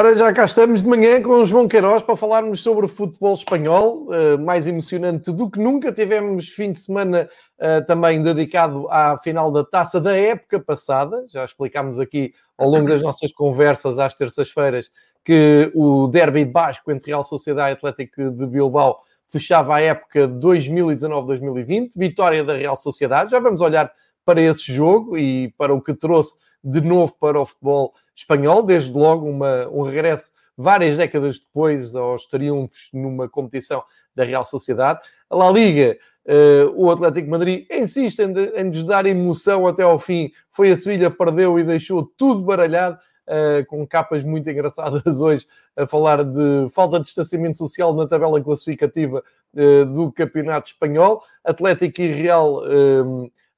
Ora, já cá estamos de manhã com o João Queiroz para falarmos sobre o futebol espanhol, uh, mais emocionante do que nunca. Tivemos fim de semana uh, também dedicado à final da taça da época passada. Já explicámos aqui ao longo das nossas conversas às terças-feiras que o derby basco entre Real Sociedade e Atlético de Bilbao fechava a época 2019-2020. Vitória da Real Sociedade. Já vamos olhar para esse jogo e para o que trouxe de novo para o futebol espanhol, desde logo uma, um regresso várias décadas depois aos triunfos numa competição da Real Sociedade. A La Liga, uh, o Atlético Madrid insiste em, em nos dar emoção até ao fim. Foi a Sevilha, perdeu e deixou tudo baralhado. Uh, com capas muito engraçadas hoje a falar de falta de distanciamento social na tabela classificativa uh, do Campeonato Espanhol. Atlético e Real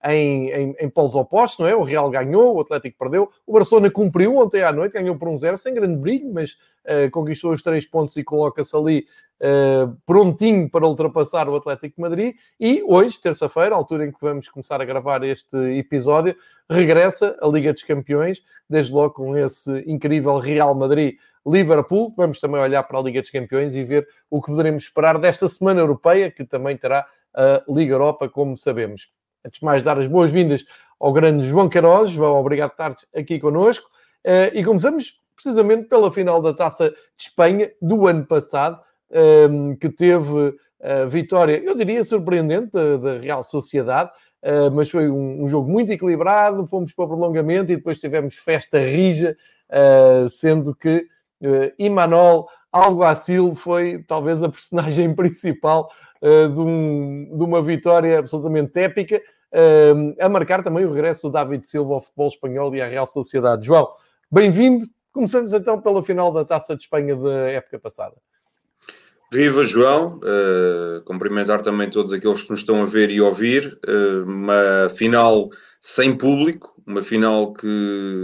em, em, em polos opostos, não é? O Real ganhou, o Atlético perdeu, o Barcelona cumpriu ontem à noite, ganhou por um zero, sem grande brilho, mas uh, conquistou os três pontos e coloca-se ali uh, prontinho para ultrapassar o Atlético de Madrid. E hoje, terça-feira, altura em que vamos começar a gravar este episódio, regressa a Liga dos Campeões, desde logo com esse incrível Real Madrid. Liverpool, vamos também olhar para a Liga dos Campeões e ver o que poderemos esperar desta semana europeia, que também terá a Liga Europa, como sabemos. Antes de mais, dar as boas-vindas ao grande João Queiroz. João, obrigado por estar aqui connosco. Uh, e começamos precisamente pela final da Taça de Espanha do ano passado, ehm, que teve a vitória, eu diria, surpreendente da, Real Sociedade, uh, mas foi um, jogo muito equilibrado. Fomos para prolongamento e depois tivemos festa rija, sendo que Imanol Alguacil foi talvez a personagem principal de, um, de, uma vitória absolutamente épica a marcar também o regresso do David Silva ao futebol espanhol e à Real Sociedade. João, bem-vindo. Começamos então pela final da Taça de Espanha da época passada. Viva João, uh, cumprimentar também todos aqueles que nos estão a ver e ouvir. Uh, uma final sem público, uma final que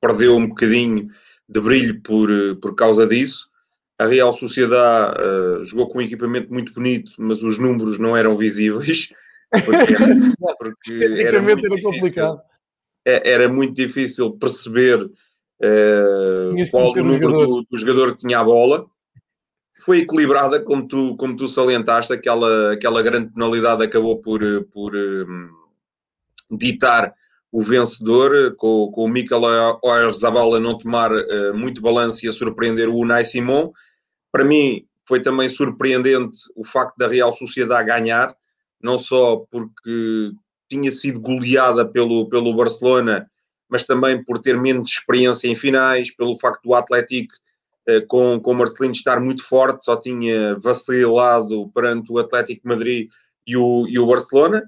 perdeu um bocadinho de brilho por, por causa disso. A Real Sociedade uh, jogou com um equipamento muito bonito, mas os números não eram visíveis. Porque era, porque era, muito era complicado. É, era muito difícil perceber uh, qual o número do, do, jogador que tinha a bola. Foi equilibrada, como tu, como tu salientaste, aquela, aquela grande penalidade acabou por, por um, ditar o vencedor, com, com o Mikel Oyarzabal a não tomar uh, muito balanço e a surpreender o Unai Simon. Para mim, foi também surpreendente o facto da Real Sociedade ganhar, não só porque tinha sido goleada pelo, pelo Barcelona, mas também por ter menos experiência em finais, pelo facto do Atlético eh, com, com o Marcelino estar muito forte, só tinha vacilado perante o Atlético Madrid e o, e o Barcelona.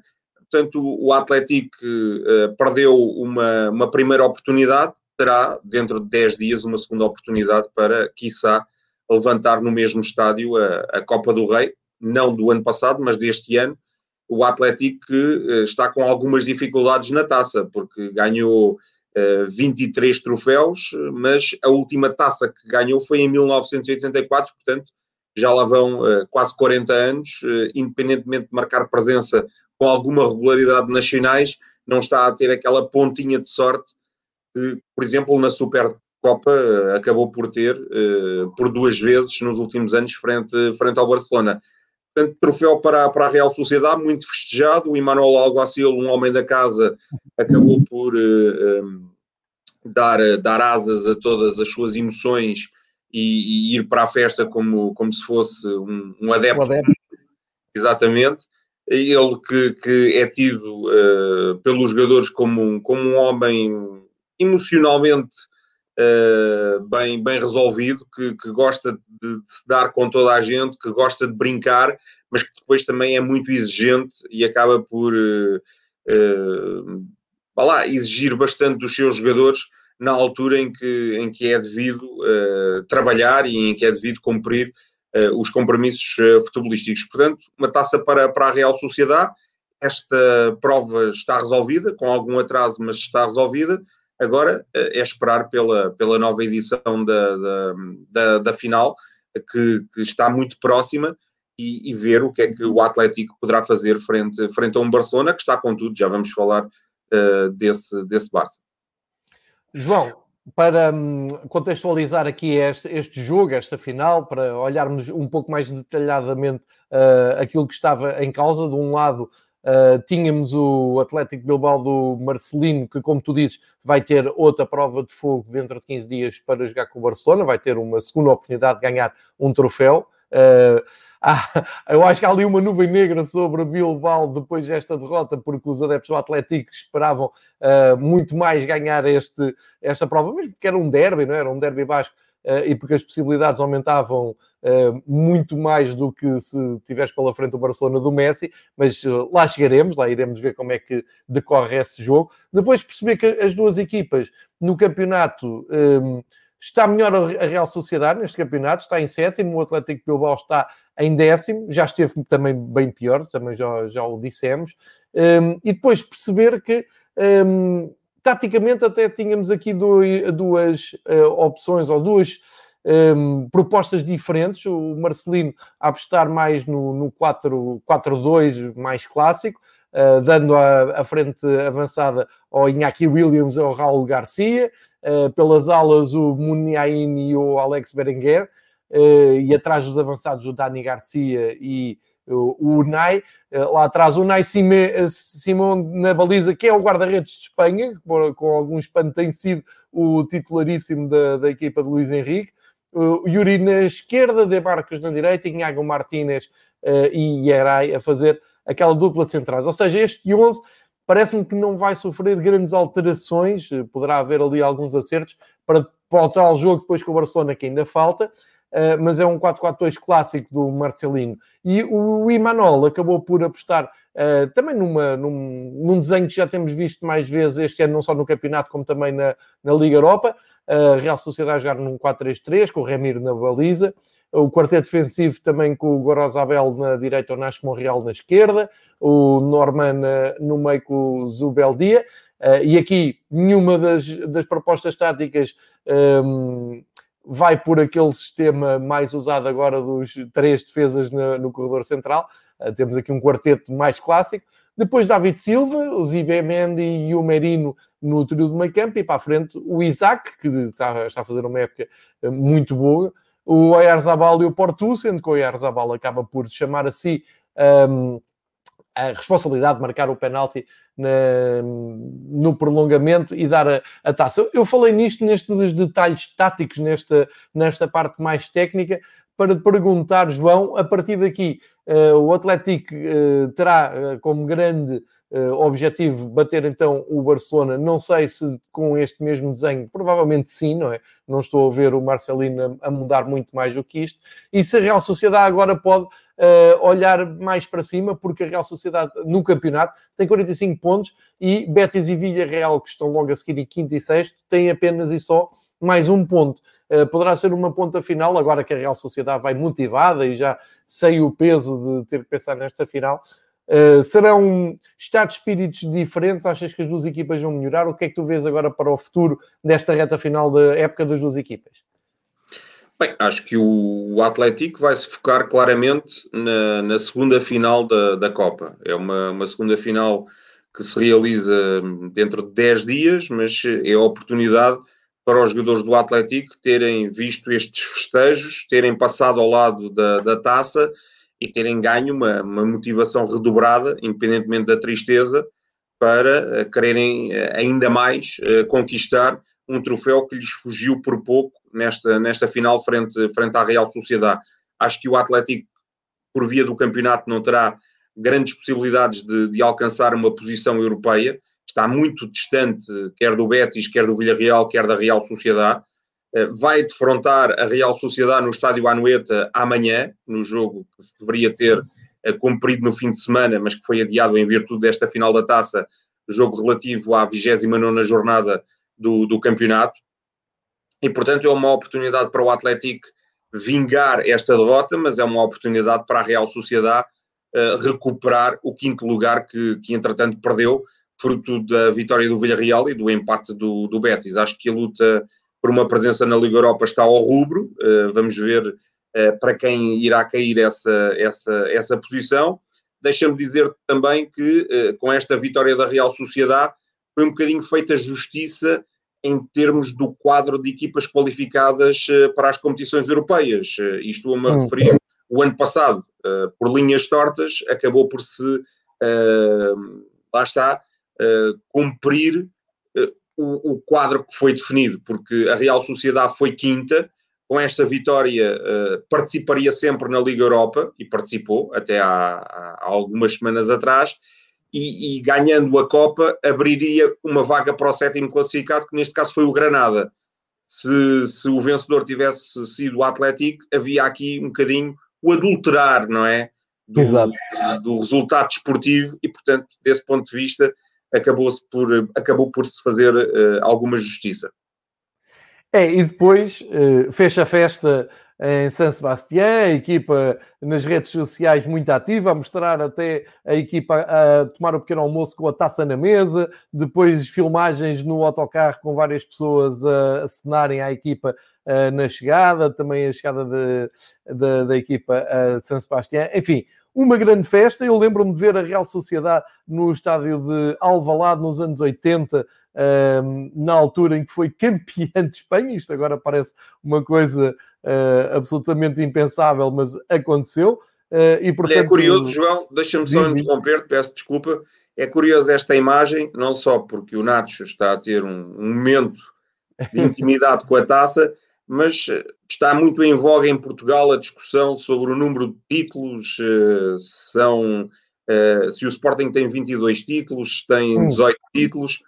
Portanto, o Atlético eh, perdeu uma, uma primeira oportunidade, terá dentro de 10 dias uma segunda oportunidade para, quiçá, levantar no mesmo estádio a, a Copa do Rei, não do ano passado, mas deste ano, o Atlético que eh, está com algumas dificuldades na taça, porque ganhou 23 eh, troféus, mas a última taça que ganhou foi em 1984, portanto já lá vão eh, quase 40 anos, independentemente de marcar presença com alguma regularidade nas finais, não está a ter aquela pontinha de sorte que, por exemplo, na Supercopa acabou por ter por duas vezes nos últimos anos frente, frente ao Barcelona. Portanto, troféu para, para a Real Sociedade, muito festejado. O Emanuel Alguacil, um homem da casa, acabou por uh, eh, um, eh, dar, dar asas a todas as suas emoções e, e, ir para a festa como, como se fosse um, um adepto. Um adepto. Exatamente. Ele que, que é tido uh, pelos jogadores como como um homem emocionalmente uh, bem, bem resolvido, que, que gosta de, de, se dar com toda a gente, que gosta de brincar, mas que depois também é muito exigente e acaba por uh, lá, exigir bastante dos seus jogadores na altura em que, em que é devido trabalhar e em que é devido cumprir os compromissos futebolísticos. Portanto, uma taça para, para a Real Sociedade. Esta prova está resolvida, com algum atraso, mas está resolvida. Agora eh, é esperar pela, pela nova edição da, da, da, da final, que, que, está muito próxima, e, e, ver o que é que o Atlético poderá fazer frente, frente a um Barcelona, que está com tudo, já vamos falar uh, desse, desse Barça. João, para hum, contextualizar aqui este, este, jogo, esta final, para olharmos um pouco mais detalhadamente uh, aquilo que estava em causa. De um lado, uh, tínhamos o Atlético Bilbao do Marcelino, que, como tu dizes, vai ter outra prova de fogo dentro de 15 dias para jogar com o Barcelona, vai ter uma segunda oportunidade de ganhar um troféu. Uh, eu acho que há ali uma nuvem negra sobre Bilbao depois desta derrota, porque os adeptos do Atlético esperavam uh, muito mais ganhar este, esta prova, mesmo porque era um derby, não é? era um derby basco, e porque as possibilidades aumentavam uh, muito mais do que se tivesse pela frente o Barcelona do Messi, mas lá chegaremos, lá iremos ver como é que decorre esse jogo. Depois perceber que as duas equipas no campeonato. Um, está melhor a Real Sociedade neste campeonato, está em sétimo, o Atlético Bilbao está em décimo, já esteve também bem pior, também já, já o dissemos, um, e depois perceber que um, taticamente até tínhamos aqui dois, duas uh, opções ou duas um, propostas diferentes. O Marcelino a apostar mais no, no 4-2 mais clássico, uh, dando a, a, frente avançada ao Iñaki Williams e ao Raul Garcia, uh, pelas alas o Muniain e o Alex Berenguer e atrás dos avançados o Dani Garcia e o, Unai, uh, lá atrás o Unai Simão na baliza, que é o guarda-redes de Espanha, com, algum espanto tem sido o titularíssimo da, da equipa de Luís Henrique, o Yuri na esquerda, De Barcos na direita, Inhago Martínez uh, e Yeray a fazer aquela dupla de centrais. Ou seja, este 11 parece-me que não vai sofrer grandes alterações, poderá haver ali alguns acertos para voltar ao jogo depois com o Barcelona, que ainda falta, Uh, mas é um 4-4-2 clássico do Marcelino. E o Imanol acabou por apostar uh, também numa, num, num, desenho que já temos visto mais vezes este ano, não só no campeonato, como também na, na Liga Europa. A uh, Real Sociedade jogar num 4-3-3, com o Remir na baliza. O quarteto defensivo também com o Gorozabel na direita, o Nash Monreal na esquerda. O Norman no meio com o Zubeldia. e aqui, nenhuma das, das propostas táticas um, vai por aquele sistema mais usado agora dos três defesas no, no corredor central. Uh, temos aqui um quarteto mais clássico. Depois David Silva, o Zibemendi e o Merino no trio de meio campo. E para a frente o Isaac, que está, está a fazer uma época ah, muito boa. O Oyarzabal e o Porto, sendo que o Oyarzabal acaba por chamar a si um, a responsabilidade de marcar o penalti na, no prolongamento e dar a, a, taça. Eu falei nisto, nestes detalhes táticos, nesta, nesta parte mais técnica, para perguntar, João, a partir daqui, uh, o Atlético uh, terá uh, como grande objetivo bater então o Barcelona, não sei se com este mesmo desenho, provavelmente sim, não é? Não estou a ver o Marcelino a, a mudar muito mais do que isto, e se a Real Sociedade agora pode uh, olhar mais para cima, porque a Real Sociedade no campeonato tem 45 pontos e Betis e Villarreal, que estão logo a seguir em quinto e sexto, têm apenas e só mais um ponto. Uh, poderá ser uma ponta final, agora que a Real Sociedade vai motivada e já sei o peso de ter que pensar nesta final. Uh, serão estados de espíritos diferentes? Achas que as duas equipas vão melhorar? O que é que tu vês agora para o futuro desta reta final da época das duas equipas? Bem, acho que o Atlético vai se focar claramente na, na segunda final da, da Copa. É uma, uma, segunda final que se realiza dentro de 10 dias, mas é a oportunidade para os jogadores do Atlético terem visto estes festejos, terem passado ao lado da, da taça e terem ganho uma, uma motivação redobrada, independentemente da tristeza, para uh, quererem uh, ainda mais uh, conquistar um troféu que lhes fugiu por pouco nesta, nesta final frente, frente à Real Sociedade. Acho que o Atlético, por via do campeonato, não terá grandes possibilidades de, de alcançar uma posição europeia. Está muito distante, quer do Betis, quer do Villarreal, quer da Real Sociedade. Eh, vai defrontar a Real Sociedade no estádio Anoeta amanhã, no jogo que se deveria ter eh, cumprido no fim de semana, mas que foi adiado em virtude desta final da taça, jogo relativo à 29 jornada do, do campeonato e, portanto, é uma oportunidade para o Atlético vingar esta derrota, mas é uma oportunidade para a Real Sociedade uh, recuperar o quinto lugar que, que, entretanto, perdeu, fruto da vitória do Villarreal e do empate do, do Betis. Acho que a luta por uma presença na Liga Europa está ao rubro, uh, vamos ver uh, para quem irá cair essa, essa, essa posição. Deixa-me dizer também que, com esta vitória da Real Sociedade, foi um bocadinho feita justiça em termos do quadro de equipas qualificadas para as competições europeias. Isto a me hum. referir, o ano passado, por linhas tortas, acabou por se, lá está, cumprir o, o, quadro que foi definido, porque a Real Sociedade foi quinta, com esta vitória uh, participaria sempre na Liga Europa, e participou até há, há algumas semanas atrás, e, e, ganhando a Copa abriria uma vaga para o sétimo classificado, que neste caso foi o Granada. Se, se o vencedor tivesse sido o Atlético, havia aqui um bocadinho o adulterar, não é? Do, do resultado desportivo, e portanto, desse ponto de vista, acabou-se por, acabou por se fazer uh, alguma justiça. É, e depois uh, fecha a festa em San Sebastián, a equipa nas redes sociais muito ativa, a mostrar até a equipa a tomar o pequeno almoço com a taça na mesa, depois filmagens no autocarro com várias pessoas a acenarem à equipa uh, na chegada, também a chegada de, de, da equipa a San Sebastián, enfim, uma grande festa. Eu lembro-me de ver a Real Sociedade no estádio de Alvalade nos anos 80, na altura em que foi campeã de Espanha. Isto agora parece uma coisa uh, absolutamente impensável, mas aconteceu. Uh, e, portanto, é curioso, João, deixa-me só interromper, peço desculpa. É curioso esta imagem, não só porque o Nacho está a ter um, um momento de intimidade com a taça, mas eh, está muito em voga em Portugal a discussão sobre o número de títulos, eh, são, eh, se o Sporting tem 22 títulos, se tem 18 hum. títulos.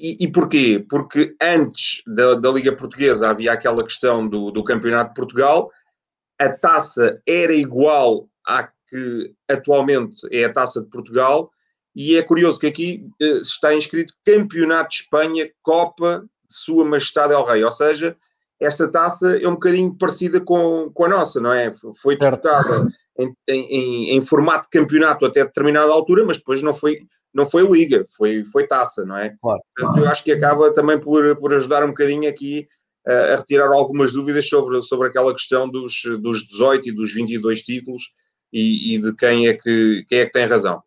E, e, porquê? Porque antes da, da, Liga Portuguesa havia aquela questão do, do Campeonato de Portugal, a taça era igual à que atualmente é a taça de Portugal, e é curioso que aqui está inscrito Campeonato de Espanha, Copa sua Majestade El Rei, ou seja, esta taça é um bocadinho parecida com, com a nossa, não é? Foi disputada em, em, em, formato de campeonato até determinada altura, mas depois não foi, não foi liga, foi, foi taça, não é? Claro. Portanto, eu acho que acaba também por, por ajudar um bocadinho aqui a, a retirar algumas dúvidas sobre, sobre aquela questão dos, dos 18 e dos 22 títulos e, e de quem é, que, quem é que tem razão.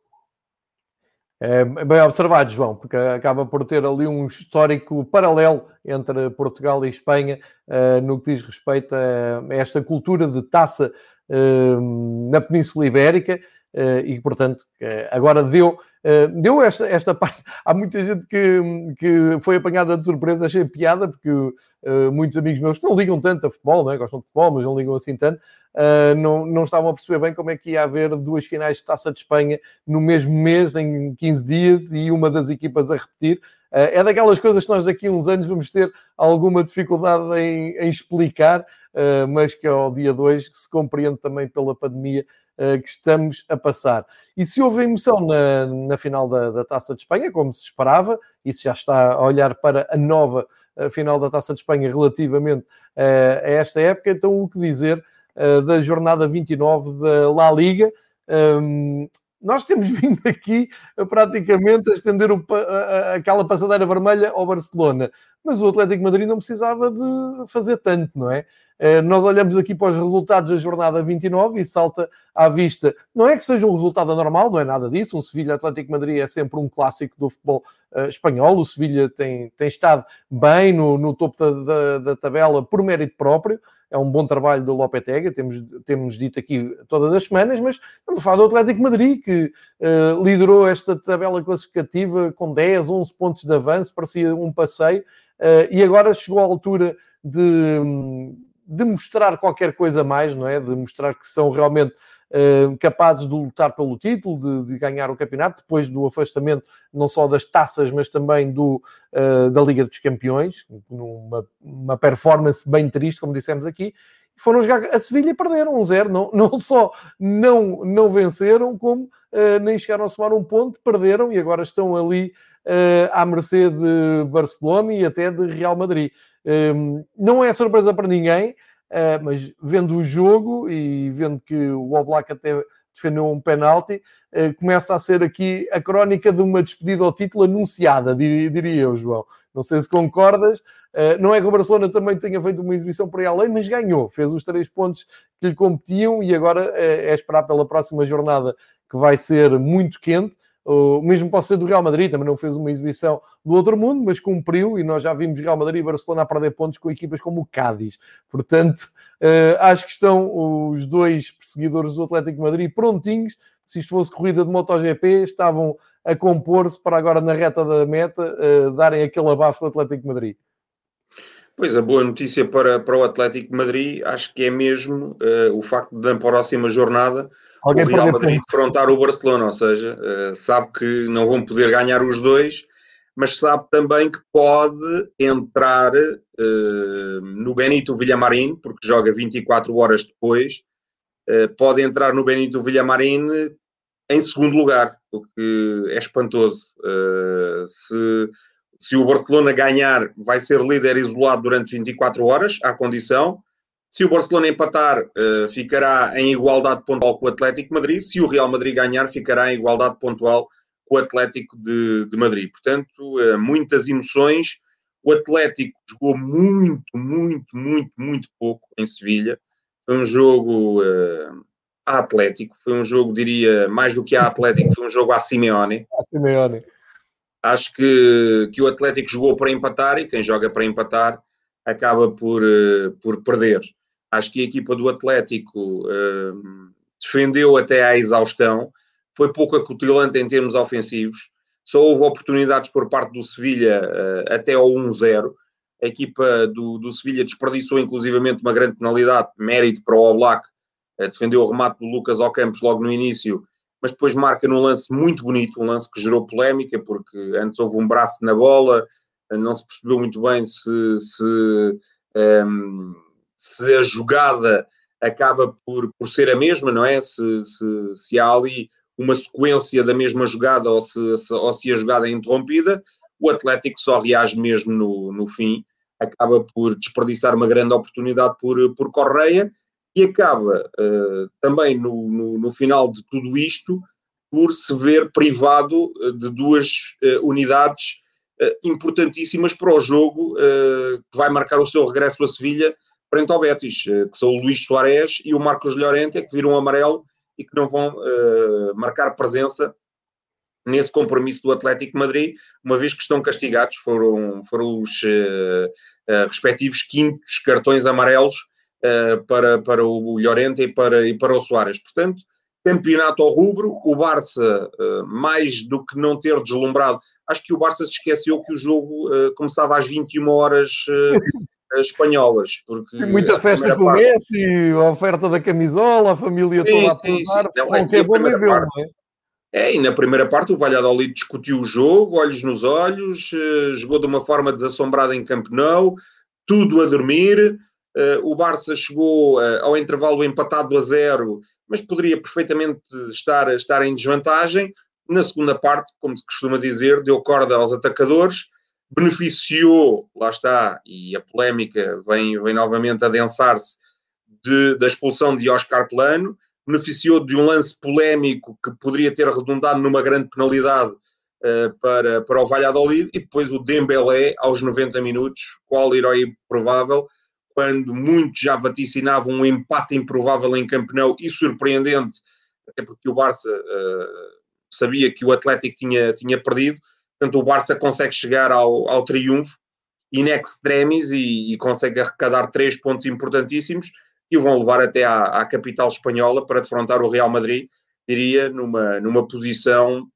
É bem observado, João, porque acaba por ter ali um histórico paralelo entre Portugal e Espanha uh, no que diz respeito a esta cultura de taça uh, na Península Ibérica e, portanto, agora deu Uh, deu esta, esta parte. Há muita gente que, que foi apanhada de surpresa, achei piada, porque muitos amigos meus que não ligam tanto a futebol, não é? gostam de futebol, mas não ligam assim tanto, não, não estavam a perceber bem como é que ia haver duas finais de taça de Espanha no mesmo mês, em 15 dias, e uma das equipas a repetir. é daquelas coisas que nós daqui a uns anos vamos ter alguma dificuldade em, em explicar, mas que ao dia 2 que se compreende também pela pandemia eh, que estamos a passar. E se houve emoção na, na final da, da, Taça de Espanha, como se esperava, e se já está a olhar para a nova a eh, final da Taça de Espanha relativamente uh, a esta época, então o que dizer da jornada 29 da La Liga? Um, nós temos vindo aqui praticamente a estender o, a, aquela passadeira vermelha ao Barcelona, mas o Atlético Madrid não precisava de fazer tanto, não é? Eh, nós olhamos aqui para os resultados da jornada 29 e salta à vista. Não é que seja um resultado anormal, não é nada disso. Um Sevilha Atlético Madrid é sempre um clássico do futebol uh, espanhol. O Sevilha tem, tem estado bem no, no topo da, da, da, tabela por mérito próprio. É um bom trabalho do Lopetegui, temos, temos dito aqui todas as semanas, mas estamos a falar do Atlético Madrid, que uh, liderou esta tabela classificativa com 10, 11 pontos de avanço, parecia um passeio, uh, e agora chegou à altura de. Um, de mostrar qualquer coisa mais, não é? De mostrar que são realmente uh, capazes de lutar pelo título, de, de, ganhar o campeonato, depois do afastamento não só das taças, mas também do, uh, da Liga dos Campeões, numa uma performance bem triste, como dissemos aqui. Foram jogar a Sevilha e perderam um zero. Não, não só não, não venceram, como uh, nem chegaram a somar um ponto, perderam e agora estão ali à mercê de Barcelona e até de Real Madrid. Um, não é surpresa para ninguém, uh, mas vendo o jogo e vendo que o Oblak até defendeu um penalti, uh, começa a ser aqui a crónica de uma despedida ao título anunciada, diria, eu, João. Não sei se concordas. Não é que o Barcelona também tenha feito uma exibição por aí além, mas ganhou, fez os três pontos que lhe competiam e agora é esperar pela próxima jornada que vai ser muito quente o mesmo pode ser do Real Madrid, também não fez uma exibição do outro mundo, mas cumpriu e nós já vimos Real Madrid e Barcelona a perder pontos com equipas como o Cádiz. Portanto, uh, acho que estão os dois perseguidores do Atlético Madrid prontinhos. Se isto fosse corrida de MotoGP, estavam a compor-se para agora na reta da meta uh, darem aquele abafo do Atlético Madrid. Pois, a boa notícia para, para o Atlético Madrid acho que é mesmo uh, o facto de, na próxima jornada, Alguém o Real Madrid defrontar o Barcelona, ou seja, uh, sabe que não vão poder ganhar os dois, mas sabe também que pode entrar uh, no Benito Villamarín, porque joga 24 horas depois, pode entrar no Benito Villamarín em segundo lugar, o que é espantoso. se se o Barcelona ganhar, vai ser líder isolado durante 24 horas, à condição. Se o Barcelona empatar, uh, ficará em igualdade pontual com o Atlético Madrid. Se o Real Madrid ganhar, ficará em igualdade pontual com o Atlético de, de Madrid. Portanto, uh, muitas emoções. O Atlético jogou muito, muito, muito, muito pouco em Sevilha. Foi um jogo uh, Atlético, foi um jogo, diria, mais do que a Atlético, foi um jogo a Simeone. A Simeone. Acho que, que o Atlético jogou para empatar e quem joga para empatar acaba por, uh, por perder. Acho que a equipa do Atlético uh, defendeu até à exaustão, foi pouco acutilante em termos ofensivos, só houve oportunidades por parte do Sevilha uh, até ao 1-0. A equipa do, do Sevilha desperdiçou inclusivamente uma grande penalidade, mérito para o Oblak, defendeu o remate do Lucas ao Campos logo no início mas depois marca num lance muito bonito, um lance que gerou polémica, porque antes houve um braço na bola, não se percebeu muito bem se, se, um, se a jogada acaba por, por ser a mesma, não é? Se, se, se há ali uma sequência da mesma jogada ou se, se, ou se a jogada é interrompida, o Atlético só reage mesmo no, no fim, acaba por desperdiçar uma grande oportunidade por, por Correia e acaba uh, também no, no, no, final de tudo isto por se ver privado eh, de duas uh, unidades uh, importantíssimas para o jogo que vai marcar o seu regresso a Sevilha frente ao Betis, que são o Luís Soares e o Marcos Llorente, que viram amarelo e que não vão marcar presença nesse compromisso do Atlético Madrid, uma vez que estão castigados, foram, foram os respectivos quintos cartões amarelos uh, para, para o Llorente e para, e para o Soares. Portanto, campeonato ao rubro, o Barça, uh, mais do que não ter deslumbrado, acho que o Barça se esqueceu que o jogo uh, começava às 21 horas espanholas. Porque muita festa com o parte... Messi, a oferta da camisola, a família sim, toda sim, a não, é, é bom ver, não é? É, e na primeira parte o Valladolid discutiu o jogo, olhos nos olhos, jogou de uma forma desassombrada em Camp Nou, tudo a dormir, Uh, o Barça chegou uh, ao intervalo empatado a zero, mas poderia perfeitamente estar, estar em desvantagem. Na segunda parte, como se costuma dizer, deu corda aos atacadores, beneficiou, lá está, e a polémica vem, vem novamente a densar-se, de, da expulsão de Oscar Plano, beneficiou de um lance polémico que poderia ter redundado numa grande penalidade uh, para, para o Valladolid, e depois o Dembélé, aos 90 minutos, qual herói provável, quando muitos já vaticinavam um empate improvável em Camp Nou e surpreendente, até porque o Barça uh, sabia que o Atlético tinha, tinha perdido, portanto o Barça consegue chegar ao, ao triunfo in extremis e, e, consegue arrecadar três pontos importantíssimos que o vão levar até à, à, capital espanhola para defrontar o Real Madrid, diria, numa, numa posição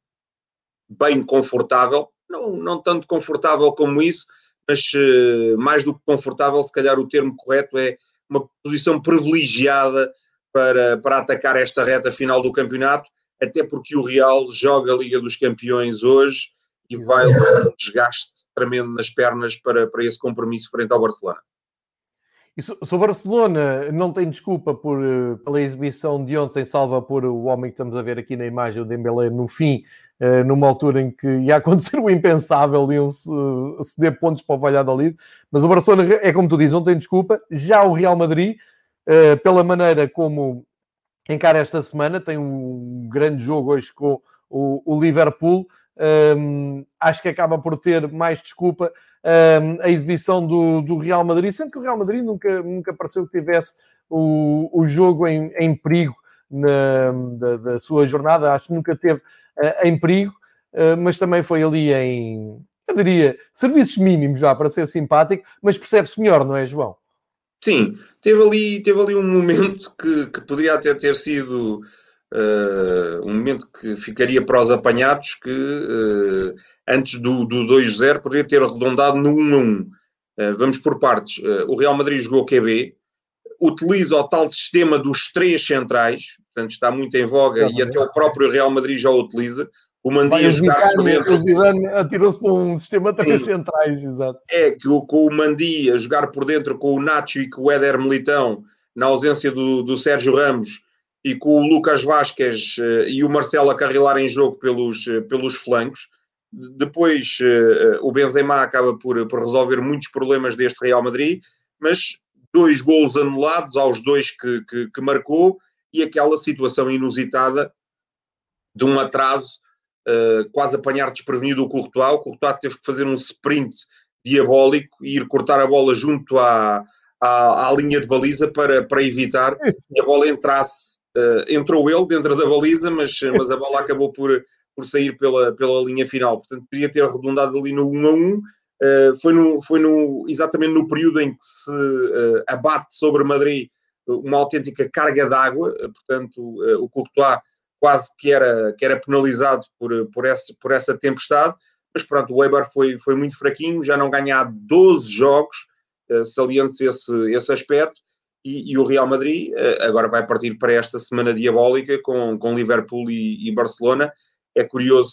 bem confortável, não, não tanto confortável como isso, mas uh, mais do que confortável, se calhar o termo correto é uma posição privilegiada para, para atacar esta reta final do campeonato, até porque o Real joga a Liga dos Campeões hoje e vai levar um desgaste tremendo nas pernas para, para esse compromisso frente ao Barcelona. E se o Barcelona não tem desculpa por, eh, pela exibição de ontem, salva por o homem que estamos a ver aqui na imagem, o Dembélé, no fim, eh, numa altura em que ia acontecer o impensável, iam-se ceder pontos para o Valladolid, mas o Barcelona, é como tu dizes, não tem desculpa. Já o Real Madrid, eh, pela maneira como encara esta semana, tem um grande jogo hoje com o Liverpool, um, acho que acaba por ter mais desculpa um, a exibição do, do, Real Madrid, sendo que o Real Madrid nunca, nunca pareceu que tivesse o, o jogo em, em perigo na, da, da, sua jornada, acho que nunca teve uh, em perigo, uh, mas também foi ali em, eu diria, serviços mínimos já para ser simpático, mas percebe-se melhor, não é, João? Sim, teve ali, teve ali um momento que, que poderia até ter sido uh, um momento que ficaria para os apanhados, que uh, antes do, do 2-0 poderia ter arredondado no 1-1. Uh, eh, vamos por partes. o Real Madrid jogou QB, utiliza o tal sistema dos três centrais, portanto está muito em voga e até o próprio Real Madrid já o utiliza, o Mandi a jogar por dentro. O Zidane atirou-se para um sistema de três centrais, exato. É, que o, com o Mandi a jogar por dentro com o Nacho e com o Éder Militão, na ausência do, do Sérgio Ramos, e com o Lucas Vasquez uh, e o Marcelo a carrilar em jogo pelos, uh, pelos flancos. Depois uh, o Benzema acaba por, por resolver muitos problemas deste Real Madrid, mas dois golos anulados aos dois que, que, que marcou e aquela situação inusitada de um atraso uh, quase apanhar desprevenido o Courtois. O Courtois teve que fazer um sprint diabólico e ir cortar a bola junto à, à, à linha de baliza para, para evitar que a bola entrasse. Uh, entrou ele dentro da baliza, mas, mas a bola acabou por, por sair pela, pela linha final. Portanto, podia ter arredondado ali no 1 a 1. Uh, eh, foi no, foi no, exatamente no período em que se uh, abate sobre Madrid uma autêntica carga d'água, portanto, o Courtois quase que era, que era penalizado por, por, essa, por essa tempestade, mas pronto, o Weber foi, foi muito fraquinho, já não ganha 12 jogos, uh, salientes esse, esse aspecto, e, e, o Real Madrid uh, agora vai partir para esta semana diabólica com, com Liverpool e, e Barcelona. É curioso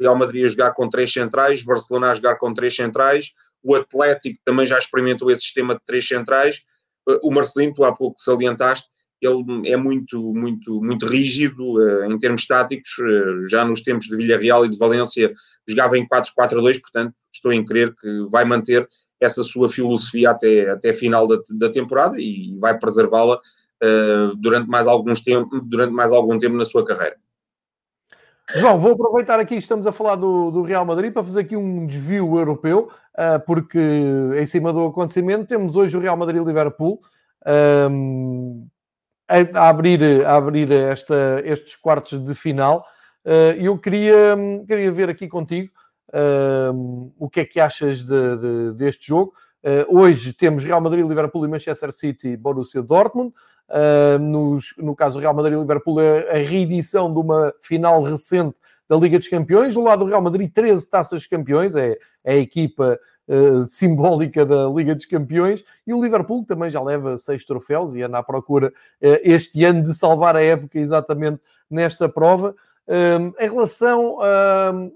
Real Madrid a jogar com três centrais, Barcelona a jogar com três centrais, o Atlético também já experimentou esse sistema de três centrais, uh, o Marcelino, tu há pouco salientaste, ele é muito, muito, muito rígido uh, em termos táticos. Já nos tempos de Villarreal e de Valência jogava em 4-4-2, portanto, estou em crer que vai manter essa sua filosofia até, até a final da, da temporada e vai preservá-la uh, durante, mais alguns tempo, durante mais algum tempo na sua carreira. João, vou aproveitar aqui, estamos a falar do, do Real Madrid, para fazer aqui um desvio europeu, porque em cima do acontecimento temos hoje o Real Madrid-Liverpool. Um, a, abrir, a abrir esta, estes quartos de final. Uh, eu queria, queria ver aqui contigo uh, o que é que achas de, de, deste jogo. Uh, hoje temos Real Madrid, Liverpool e Manchester City, Borussia Dortmund. Uh, nos, no caso Real Madrid e Liverpool, é a reedição de uma final recente da Liga dos Campeões. Do lado do Real Madrid, 13 taças de campeões, é, é a equipa uh, simbólica da Liga dos Campeões, e o Liverpool também já leva seis troféus e anda à procura uh, este ano de salvar a época exatamente nesta prova. Em relação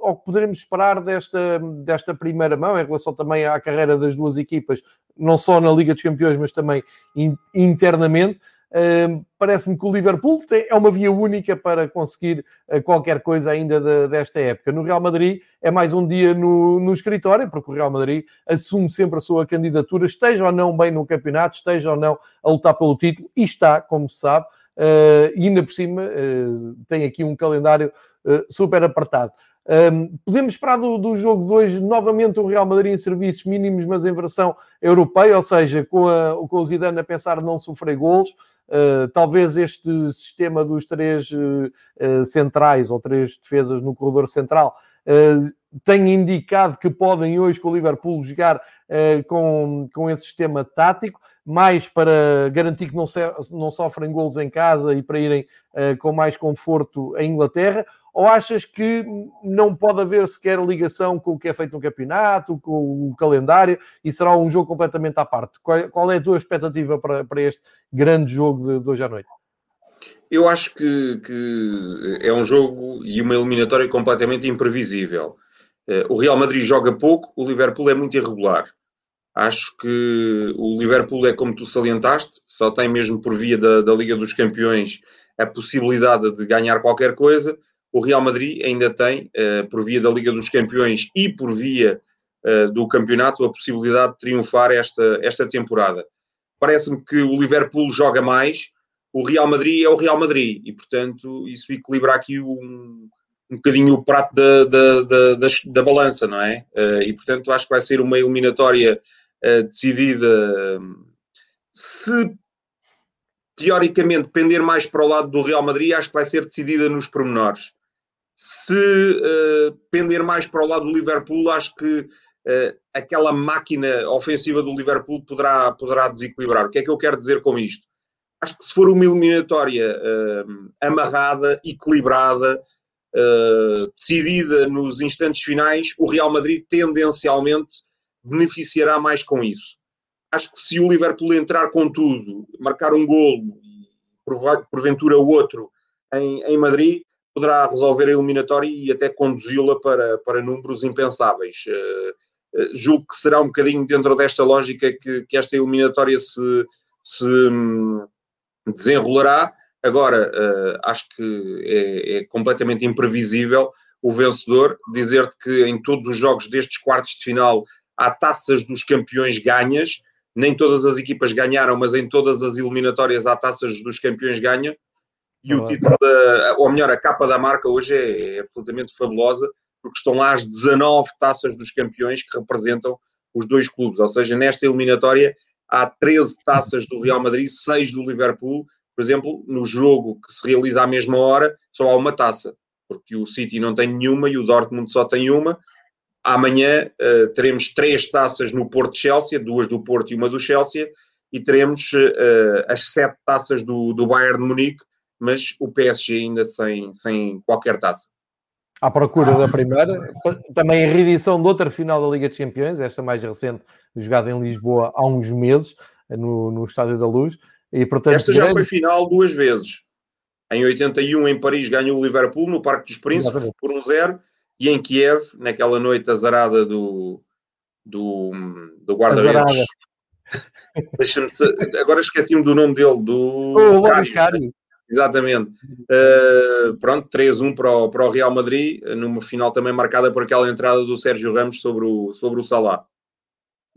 ao que poderemos esperar desta, desta primeira mão, em relação também à carreira das duas equipas, não só na Liga dos Campeões, mas também in, internamente, Parece-me que o Liverpool é uma via única para conseguir uh, qualquer coisa ainda de, desta época. No Real Madrid é mais um dia no, no escritório, porque o Real Madrid assume sempre a sua candidatura, esteja ou não bem no campeonato, esteja ou não a lutar pelo título, e está, como se sabe, e ainda por cima uh, tem aqui um calendário super apertado. Um, podemos esperar do, do jogo 2 novamente o Real Madrid em serviços mínimos, mas em versão europeia, ou seja, com, a, com o Zidane a pensar não sofrer golos. Uh, talvez este sistema dos três uh, centrais ou três defesas no corredor central tenha indicado que podem hoje com o Liverpool jogar com, com esse sistema tático mais para garantir que não, se, não sofrem golos em casa e para irem uh, com mais conforto à Inglaterra? Ou achas que não pode haver sequer ligação com o que é feito no campeonato, com o calendário e será um jogo completamente à parte? Qual, qual é a tua expectativa para, para este grande jogo de, de hoje à noite? Eu acho que, que, é um jogo e uma eliminatória completamente imprevisível. Eh, o Real Madrid joga pouco, o Liverpool é muito irregular. Acho que o Liverpool é como tu salientaste, só tem mesmo por via da, da Liga dos Campeões a possibilidade de ganhar qualquer coisa. O Real Madrid ainda tem, uh, por via da Liga dos Campeões e por via uh, do campeonato, a possibilidade de triunfar esta, esta temporada. Parece-me que o Liverpool joga mais, o Real Madrid é o Real Madrid e, portanto, isso equilibra aqui um, um bocadinho o prato da, da, da, da, da balança, não é? Uh, e, portanto, acho que vai ser uma eliminatória decidida. Se teoricamente, pender mais para o lado do Real Madrid, acho que vai ser decidida nos pormenores. Se uh, pender mais para o lado do Liverpool, acho que uh, aquela máquina ofensiva do Liverpool poderá, poderá desequilibrar. O que é que eu quero dizer com isto? Acho que se for uma eliminatória uh, amarrada, equilibrada, decidida nos instantes finais, o Real Madrid tendencialmente beneficiará mais com isso. Acho que se o Liverpool entrar com tudo, marcar um golo e porventura outro em, em Madrid, poderá resolver a eliminatória e até conduzi-la para, para números impensáveis. Uh, uh, julgo que será um bocadinho dentro desta lógica que, que esta eliminatória se, se um, desenrolará. Agora, uh, acho que é, é, completamente imprevisível o vencedor dizer-te que em todos os jogos destes quartos de final há taças dos campeões ganhas, nem todas as equipas ganharam, mas em todas as eliminatórias há taças dos campeões ganha. E o título, da, ou melhor, a capa da marca hoje é, é absolutamente fabulosa, porque estão lá as 19 taças dos campeões que representam os dois clubes. Ou seja, nesta eliminatória há 13 taças do Real Madrid, 6 do Liverpool. Por exemplo, no jogo que se realiza à mesma hora, só há uma taça, porque o City não tem nenhuma e o Dortmund só tem uma. Amanhã uh, teremos três taças no Porto Chelsea, duas do Porto e uma do Chelsea, e teremos uh, as sete taças do, do Bayern de Munique, mas o PSG ainda sem, sem qualquer taça. À procura da primeira, também a reedição de outra final da Liga dos Campeões, esta mais recente, jogada em Lisboa há uns meses, no, no Estádio da Luz. E, portanto, esta já grande... foi final duas vezes. Em 81, em Paris, ganhou o Liverpool no Parque dos Príncipes por um zero e em Kiev, naquela noite azarada do, do, do guarda-redes. Agora esqueci-me do nome dele, do oh, Cário. Exatamente. Uh, pronto, 3-1 para o, para o Real Madrid, numa final também marcada por aquela entrada do Sérgio Ramos sobre o, sobre o Salah.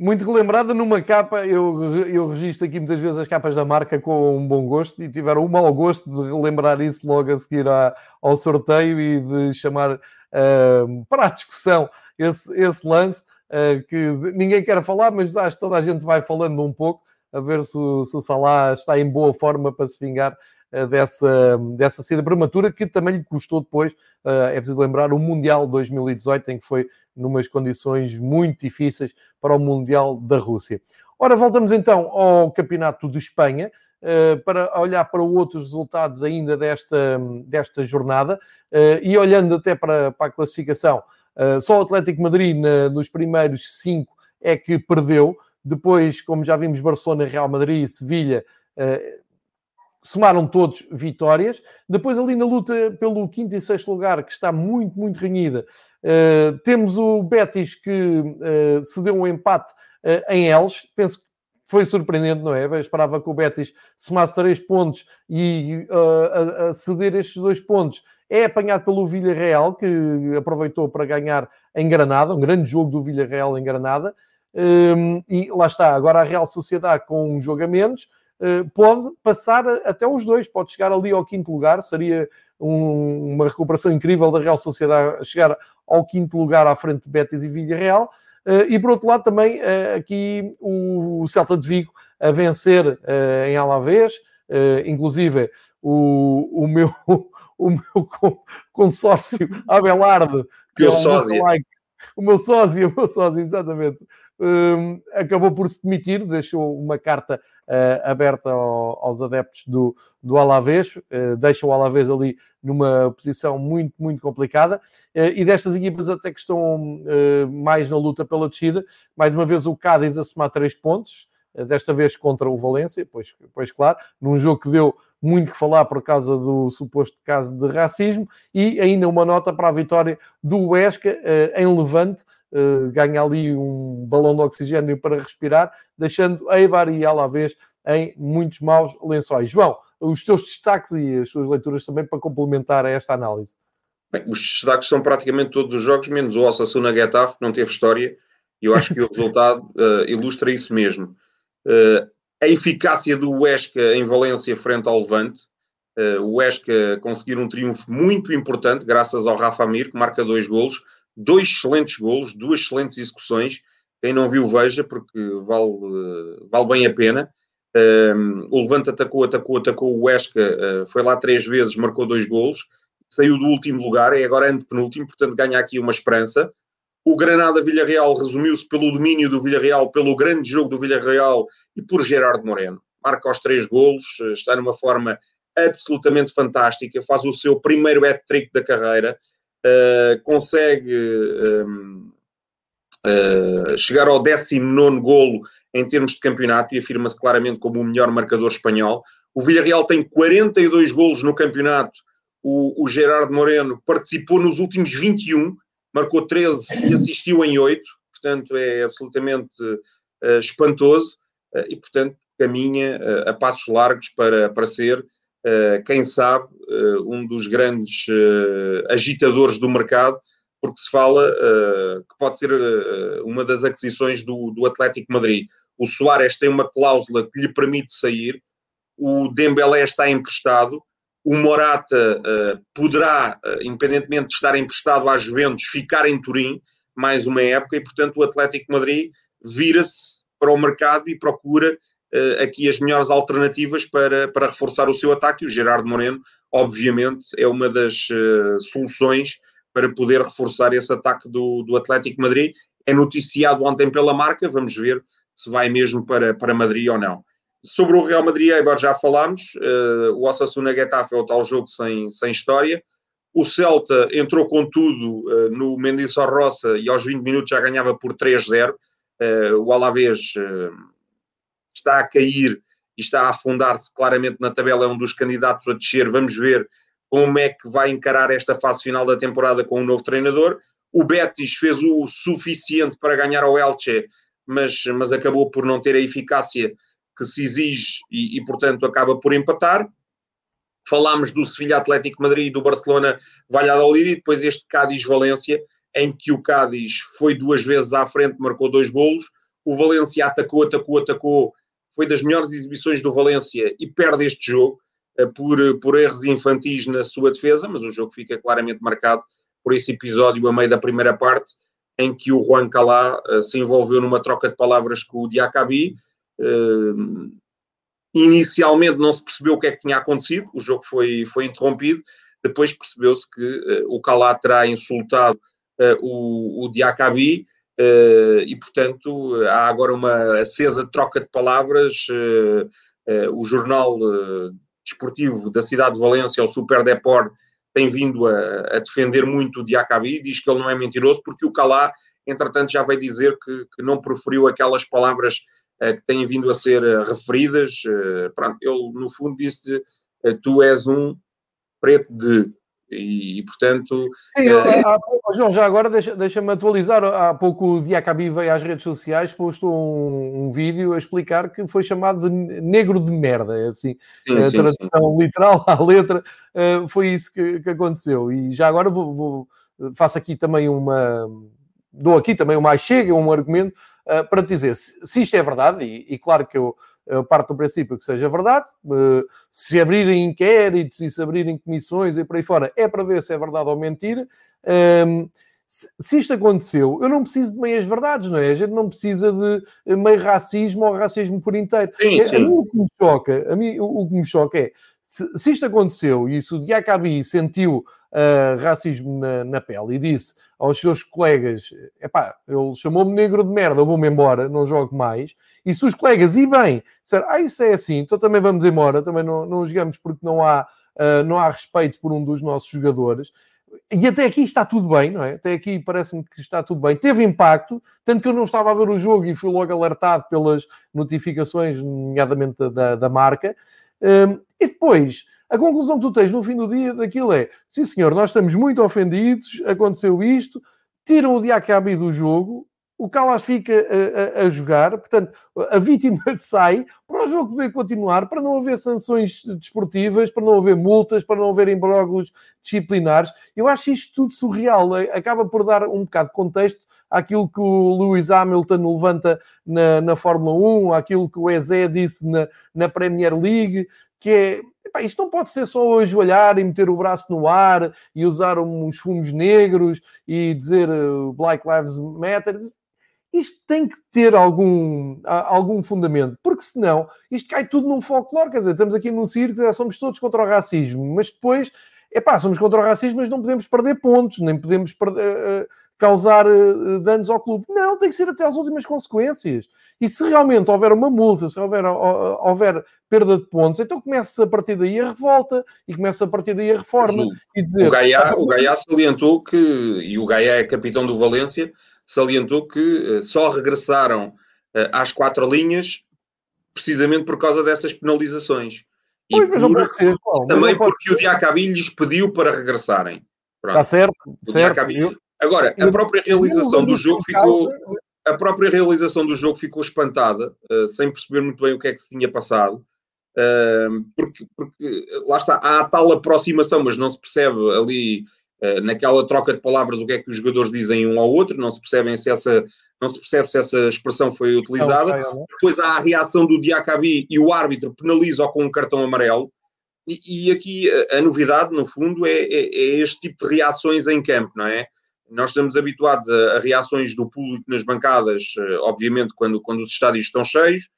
Muito relembrada numa capa, eu, eu registro aqui muitas vezes as capas da marca com um bom gosto e tiveram um mau gosto de relembrar isso logo a seguir à, ao sorteio e de chamar uh, para a discussão esse, esse lance uh, que ninguém quer falar, mas acho que toda a gente vai falando um pouco a ver se, se o Salah está em boa forma para se vingar uh, dessa, dessa saída prematura que também lhe custou depois, é preciso lembrar, o Mundial 2018, em que foi numas condições muito difíceis para o Mundial da Rússia. Ora, voltamos então ao Campeonato de Espanha. Uh, para olhar para outros resultados ainda desta, desta jornada uh, e olhando até para, para a classificação, uh, só o Atlético Madrid nos primeiros cinco é que perdeu. Depois, como já vimos, Barcelona, Real Madrid e Sevilha somaram todos vitórias. Depois, ali na luta pelo quinto e sexto lugar, que está muito, muito renhida, temos o Betis que cedeu um empate em Eles. Penso que foi surpreendente, não é? Eu esperava que o Betis somasse três pontos e uh, a, a ceder estes dois pontos é apanhado pelo Villarreal, que aproveitou para ganhar em Granada, um grande jogo do Villarreal em Granada. Um, e lá está, agora a Real Sociedade com um uh, pode passar até os dois, pode chegar ali ao quinto lugar, seria um, uma recuperação incrível da Real Sociedade chegar ao quinto lugar à frente de Betis e Villarreal. Eh, e por outro lado, também eh, aqui o Celta de Vigo a vencer eh, em Alavés, inclusive o, o meu, o meu consórcio Abelarde, que é o, sósia. o meu sócio, o meu sócio, exatamente, um, acabou por se demitir, deixou uma carta uh, aberta ao, aos adeptos do, do Alavés, uh, deixa o Alavés ali numa posição muito, muito complicada. Uh, e destas equipas até que estão mais na luta pela descida, mais uma vez o Cádiz a somar três pontos, desta vez contra o Valência, pois, pois claro, num jogo que deu muito que falar por causa do suposto caso de racismo, e ainda uma nota para a vitória do Huesca em Levante, ganha ali um balão de oxigênio para respirar, deixando Eibar e Alavés em muitos maus lençóis. João, os teus destaques e as suas leituras também para complementar esta análise. Bem, os destaques são praticamente todos os jogos, menos o Osasuna Getafe, que não teve história, e eu acho que o resultado uh, ilustra isso mesmo. Uh, a eficácia do Huesca em Valência frente ao Levante, uh, o Huesca conseguir um triunfo muito importante, graças ao Rafa Mir, que marca dois golos, dois excelentes golos, duas excelentes execuções. Quem não viu, veja, porque vale, vale bem a pena. Um, o Levante atacou, atacou, atacou o Huesca, uh, foi lá três vezes, marcou dois golos, saiu do último lugar, é agora antepenúltimo, portanto ganha aqui uma esperança. O Granada-Villarreal resumiu-se pelo domínio do Villarreal, pelo grande jogo do Villarreal e por Gerardo Moreno. Marca os três golos, está numa forma absolutamente fantástica, faz o seu primeiro hat-trick da carreira, uh, consegue um, uh, chegar ao 19 golo em termos de campeonato e afirma-se claramente como o melhor marcador espanhol. O Villarreal tem 42 golos no campeonato. O, o Gerardo Moreno participou nos últimos 21, marcou 13 e assistiu em 8, portanto é absolutamente uh, espantoso uh, e, portanto, caminha uh, a passos largos para, para ser, quem sabe, um dos grandes agitadores do mercado, porque se fala que pode ser uma das aquisições do, do Atlético Madrid. O Soares tem uma cláusula que lhe permite sair, o Dembélé está emprestado, o Morata uh, poderá, uh, independentemente de estar emprestado às Juventus, ficar em Turim mais uma época e, portanto, o Atlético Madrid vira-se para o mercado e procura uh, aqui as melhores alternativas para, para reforçar o seu ataque. E o Gerardo Moreno, obviamente, é uma das soluções para poder reforçar esse ataque do, do Atlético Madrid. É noticiado ontem pela marca, vamos ver se vai mesmo para, para Madrid ou não. Sobre o Real Madrid, agora já falámos, uh, o Osasuna Getafe é o tal jogo sem, sem história. O Celta entrou com tudo uh, no Mendes Roça e aos 20 minutos já ganhava por 3-0. Uh, eh, o Alavés está a cair e está a afundar-se claramente na tabela, é um dos candidatos a descer. Vamos ver como é que vai encarar esta fase final da temporada com um novo treinador. O Betis fez o suficiente para ganhar ao Elche, mas, mas acabou por não ter a eficácia que se exige e, e, portanto, acaba por empatar. Falámos do Sevilha Atlético Madrid e do Barcelona Valladolid e depois este Cádiz-Valência, em que o Cádiz foi duas vezes à frente, marcou dois golos. O Valência atacou, atacou, atacou. Foi das melhores exibições do Valência e perde este jogo por, por erros infantis na sua defesa, mas o jogo fica claramente marcado por esse episódio a meio da primeira parte, em que o Juan Calá uh, se envolveu numa troca de palavras com o Diacabi. Uh, inicialmente não se percebeu o que é que tinha acontecido, o jogo foi, foi interrompido, depois percebeu-se que uh, o Calá terá insultado o, o Diacabi e, portanto, há agora uma acesa troca de palavras. o jornal desportivo da cidade de Valência, o Super Deport, tem vindo a, a, defender muito o Diacabi, diz que ele não é mentiroso, porque o Calá, entretanto, já veio dizer que, que não preferiu aquelas palavras uh, que têm vindo a ser uh, referidas. Uh, pronto, ele, no fundo, disse: Tu és um preto de. E, e portanto. Sim, é... há, João, já agora deixa-me deixa atualizar. Há pouco o Diacabi veio às redes sociais, postou um, um, vídeo a explicar que foi chamado de negro de merda. É assim, sim, a sim, tradução sim. literal à letra uh, foi isso que, que, aconteceu. E já agora vou, vou, faço aqui também uma. Dou aqui também uma chega, um argumento para dizer se, se, isto é verdade, e, e claro que eu eu parto do princípio que seja verdade. Eh, se abrirem inquéritos e se abrirem comissões e por aí fora, é para ver se é verdade ou mentira. Ehm, se isto aconteceu, eu não preciso de meias verdades, não é? A gente não precisa de meio racismo ou racismo por inteiro. Sim, sim. A mim o que me choca, a mim o que me choca é se, se isto aconteceu e se o Diacabi sentiu uh, racismo na, na, pele e disse aos seus colegas: epá, ele chamou-me negro de merda, eu vou-me embora, não jogo mais. E se os colegas, e bem, disseram: ah, isso é assim, então também vamos embora, também não, não jogamos porque não há, uh, não há respeito por um dos nossos jogadores. E até aqui está tudo bem, não é? Até aqui parece-me que está tudo bem. Teve impacto, tanto que eu não estava a ver o jogo e fui logo alertado pelas notificações, nomeadamente da, da marca. Um, e depois, a conclusão que tu tens no fim do dia daquilo é: sim, senhor, nós estamos muito ofendidos, aconteceu isto, tiram o Diacabi do jogo, o Calas fica a, a, a, jogar, portanto, a vítima sai para o jogo poder continuar, para não haver sanções desportivas, para não haver multas, para não haver imbróglios disciplinares. Eu acho isto tudo surreal, acaba por dar um bocado de contexto àquilo que o Lewis Hamilton levanta na, na Fórmula 1, àquilo que o Ezé disse na, na Premier League, que é epá, isto não pode ser só ajoelhar e meter o braço no ar e usar uns fumos negros e dizer uh, Black Lives Matter. isto tem que ter algum, algum fundamento, porque senão isto cai tudo num folclore. Quer dizer, estamos aqui num circo, somos todos contra o racismo, mas depois, é pá, somos contra o racismo, mas não podemos perder pontos, nem podemos perder, uh, causar uh, danos ao clube. Não, tem que ser até às últimas consequências. E se realmente houver uma multa, se houver, houver perda de pontos, então começa a partir daí a revolta e começa a partir daí a reforma. O, e dizer, o Gaia, o Gaia salientou que, e o Gaia é capitão do Valência, salientou que eh, só regressaram eh, às quatro linhas precisamente por causa dessas penalizações. E pois, por, pode ser, também porque ser. o Diacabi lhes pediu para regressarem. Pronto. Está certo, certo. Agora, a própria realização do jogo ficou a própria realização do jogo ficou espantada, uh, sem perceber muito bem o que é que se tinha passado, uh, porque, porque, lá está, há a tal aproximação, mas não se percebe ali uh, naquela troca de palavras o que é que os jogadores dizem um ao outro, não se percebem se essa. Não se percebe se essa expressão foi utilizada. Não, Depois há a reação do Diacabi e o árbitro penaliza-o com um cartão amarelo. E, e aqui a, a, novidade, no fundo, é, é, é este tipo de reações em campo, não é? Nós estamos habituados a, a, reações do público nas bancadas, eh, obviamente, quando, quando os estádios estão cheios.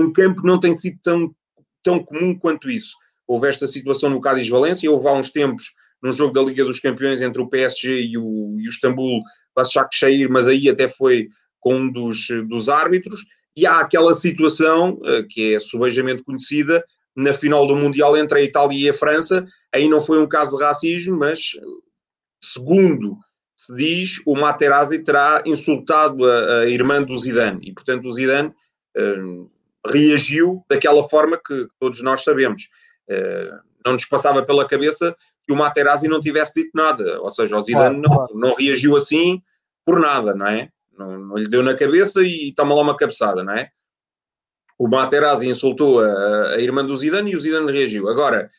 Em campo não tem sido tão, tão comum quanto isso. Houve esta situação no Cádiz Valência, houve há uns tempos, num jogo da Liga dos Campeões entre o PSG e o, e o Istambul, Başakşehir, mas aí até foi com um dos, dos árbitros. E há aquela situação, eh, que é subejamente conhecida, na final do Mundial entre a Itália e a França. Aí não foi um caso de racismo, mas segundo se diz o Materazzi terá insultado a, a, irmã do Zidane e, portanto, o Zidane uh, reagiu daquela forma que, que todos nós sabemos. Uh, não nos passava pela cabeça que o Materazzi não tivesse dito nada, ou seja, o Zidane não, não reagiu assim por nada, não é? Não, não lhe deu na cabeça e toma lá uma cabeçada, não é? O Materazzi insultou a, a irmã do Zidane e o Zidane reagiu. Agora,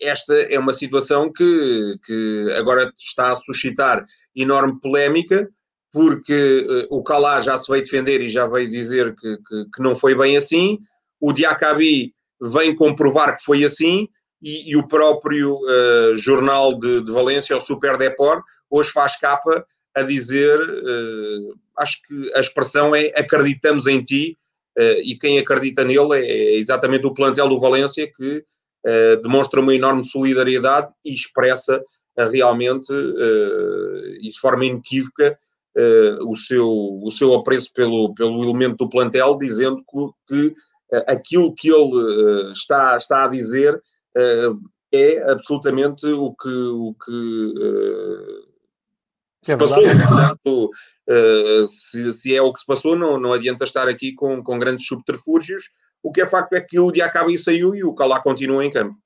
esta é uma situação que, que agora está a suscitar enorme polémica, porque uh, o Calá já se veio defender e já veio dizer que, que, que não foi bem assim, o Diacabi vem comprovar que foi assim, e, e o próprio uh, jornal de, de, Valência, o Super Depor, hoje faz capa a dizer, uh, acho que a expressão é acreditamos em ti, e quem acredita nele é, é, exatamente o plantel do Valência que demonstra uma enorme solidariedade e expressa realmente uh, e de forma inequívoca uh, o, seu, o seu apreço pelo, pelo elemento do plantel, dizendo que, que uh, aquilo que ele está, está a dizer é absolutamente o que, o que se é passou. Portanto, se, se, é o que se passou, não, não adianta estar aqui com, com grandes subterfúgios. O que é facto é que o Diacabi saiu e o Calá continua em campo.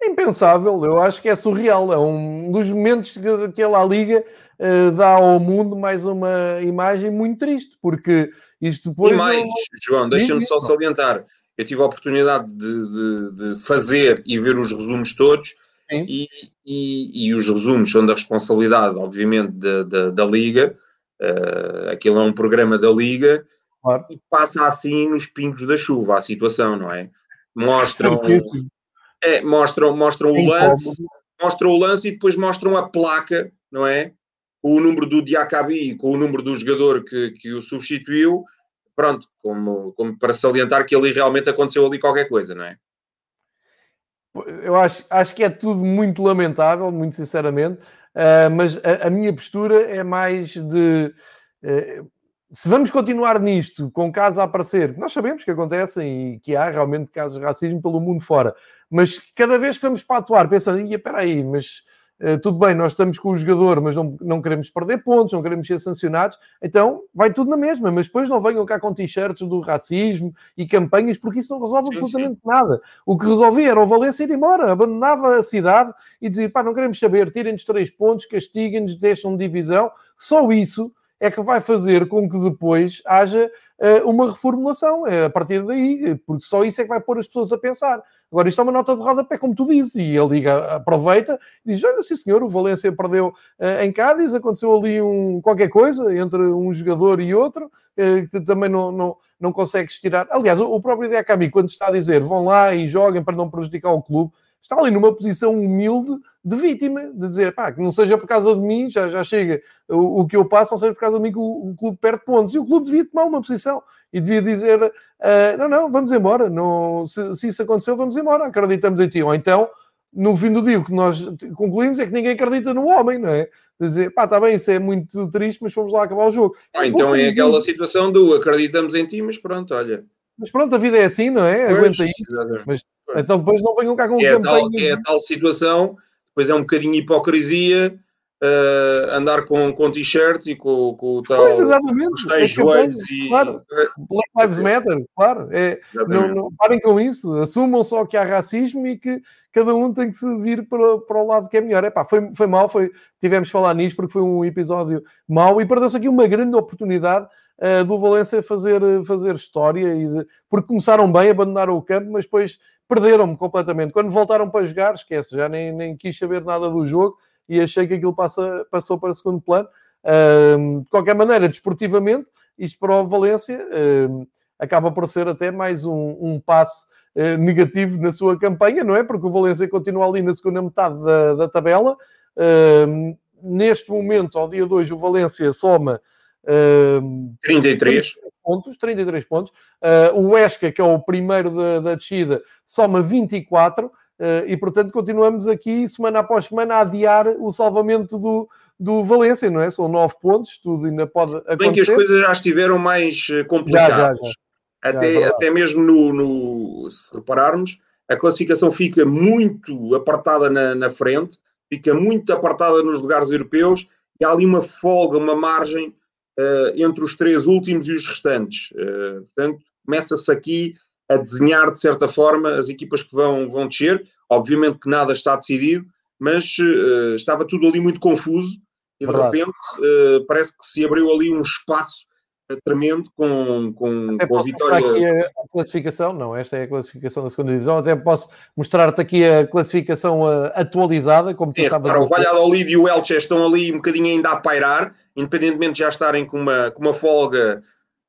É impensável, eu acho que é surreal. É um dos momentos que aquela liga uh, dá ao mundo mais uma imagem muito triste, porque isto depois. E mais, não... João, deixa-me só salientar. Eu tive a oportunidade de, de, de fazer e ver os resumos todos, e, e, e, os resumos são da responsabilidade, obviamente, da, da, da Liga. Uh, aquilo é um programa da Liga claro. e passa assim nos pingos da chuva a situação, não é? Mostram. É, mostram, mostram o lance, mostram o lance e depois mostram a placa, não é? Com o número do Diacabi, com o número do jogador que, que o substituiu, pronto, como, como para salientar que ali realmente aconteceu ali qualquer coisa, não é? Eu acho, acho que é tudo muito lamentável, muito sinceramente, uh, mas a, a, minha postura é mais de. Uh, se vamos continuar nisto, com casos a aparecer, nós sabemos que acontecem e que há realmente casos de racismo pelo mundo fora, mas cada vez que estamos para atuar, pensando, espera aí, mas uh, tudo bem, nós estamos com o jogador, mas não, não queremos perder pontos, não queremos ser sancionados, então vai tudo na mesma, mas depois não venham cá com t-shirts do racismo e campanhas, porque isso não resolve absolutamente nada. O que resolvia era o Valência ir embora, abandonava a cidade e dizia, pá, não queremos saber, tirem-nos três pontos, castiguem-nos, deixam de divisão, só isso é que vai fazer com que depois haja uh, uma reformulação uh, a partir daí, porque só isso é que vai pôr as pessoas a pensar. Agora, isto é uma nota de rodapé, como tu dizes, e a Liga aproveita e diz: Olha, sim senhor, o Valência perdeu uh, em Cádiz, aconteceu ali um, qualquer coisa entre um jogador e outro, que também não, não, não consegue estirar. Aliás, o, o próprio Diacami, quando está a dizer vão lá e joguem para não prejudicar o clube, está ali numa posição humilde de vítima, de dizer, pá, que não seja por causa de mim, já, já chega o, o que eu passo, não seja por causa de mim que o, o, clube perde pontos. E o clube devia tomar uma posição e devia dizer, uh, não, não, vamos embora, não, se, se, isso aconteceu, vamos embora, acreditamos em ti. Ou então, no fim do dia, o que nós concluímos é que ninguém acredita no homem, não é? Dizer, pá, está bem, isso é muito triste, mas vamos lá acabar o jogo. Ah, então é aquela situação do acreditamos em ti, mas pronto, olha. Mas pronto, a vida é assim, não é? Pois, Aguenta isso. Mas, então depois não venham cá com é campanha. Tal, é a tal situação, depois é um bocadinho hipocrisia uh, andar com, com t-shirt e com, com o tal. Pois, exatamente. Os tais é joelhos e. Claro. Black Lives Matter, claro. É, não, não, parem com isso. Assumam só que há racismo e que cada um tem que se vir para, para o lado que é melhor. Epá, foi, foi mal, foi, tivemos de falar nisto porque foi um episódio mau e perdeu-se aqui uma grande oportunidade uh, do Valência fazer, fazer história e de, porque começaram bem, abandonaram o campo, mas depois perderam-me completamente. Quando voltaram para jogar, esquece, já nem, nem quis saber nada do jogo e achei que aquilo passa, passou para segundo plano. Uh, de qualquer maneira, desportivamente, isto para o Valência uh, acaba por ser até mais um, um passo uh, negativo na sua campanha, não é? Porque o Valência continua ali na segunda metade da, da tabela. neste momento, ao dia 2, o Valência soma 33 pontos, 33 pontos. Uh, o Esca, que é o primeiro da, da descida, soma 24 uh, e, portanto, continuamos aqui semana após semana a adiar o salvamento do, do Valência, não é? São 9 pontos, tudo ainda pode acontecer. Bem que as coisas já estiveram mais eh, complicadas. Já, já, já. Até, até mesmo no, no, se repararmos, a classificação fica muito apartada na, na frente, fica muito apartada nos lugares europeus e há ali uma folga, uma margem uh, entre os três últimos e os restantes. Uh, portanto, começa-se aqui a desenhar, de certa forma, as equipas que vão, vão descer. Obviamente que nada está decidido, mas uh, estava tudo ali muito confuso e de Verdade. repente parece que se abriu ali um espaço tremendo com, com, com a vitória. Aqui a, classificação, não, esta é a classificação da segunda divisão. Até posso mostrar-te aqui a classificação uh, atualizada, como tu estavas a O Valladolid e o Elche estão ali um bocadinho ainda a pairar, independentemente de já estarem com uma, com uma folga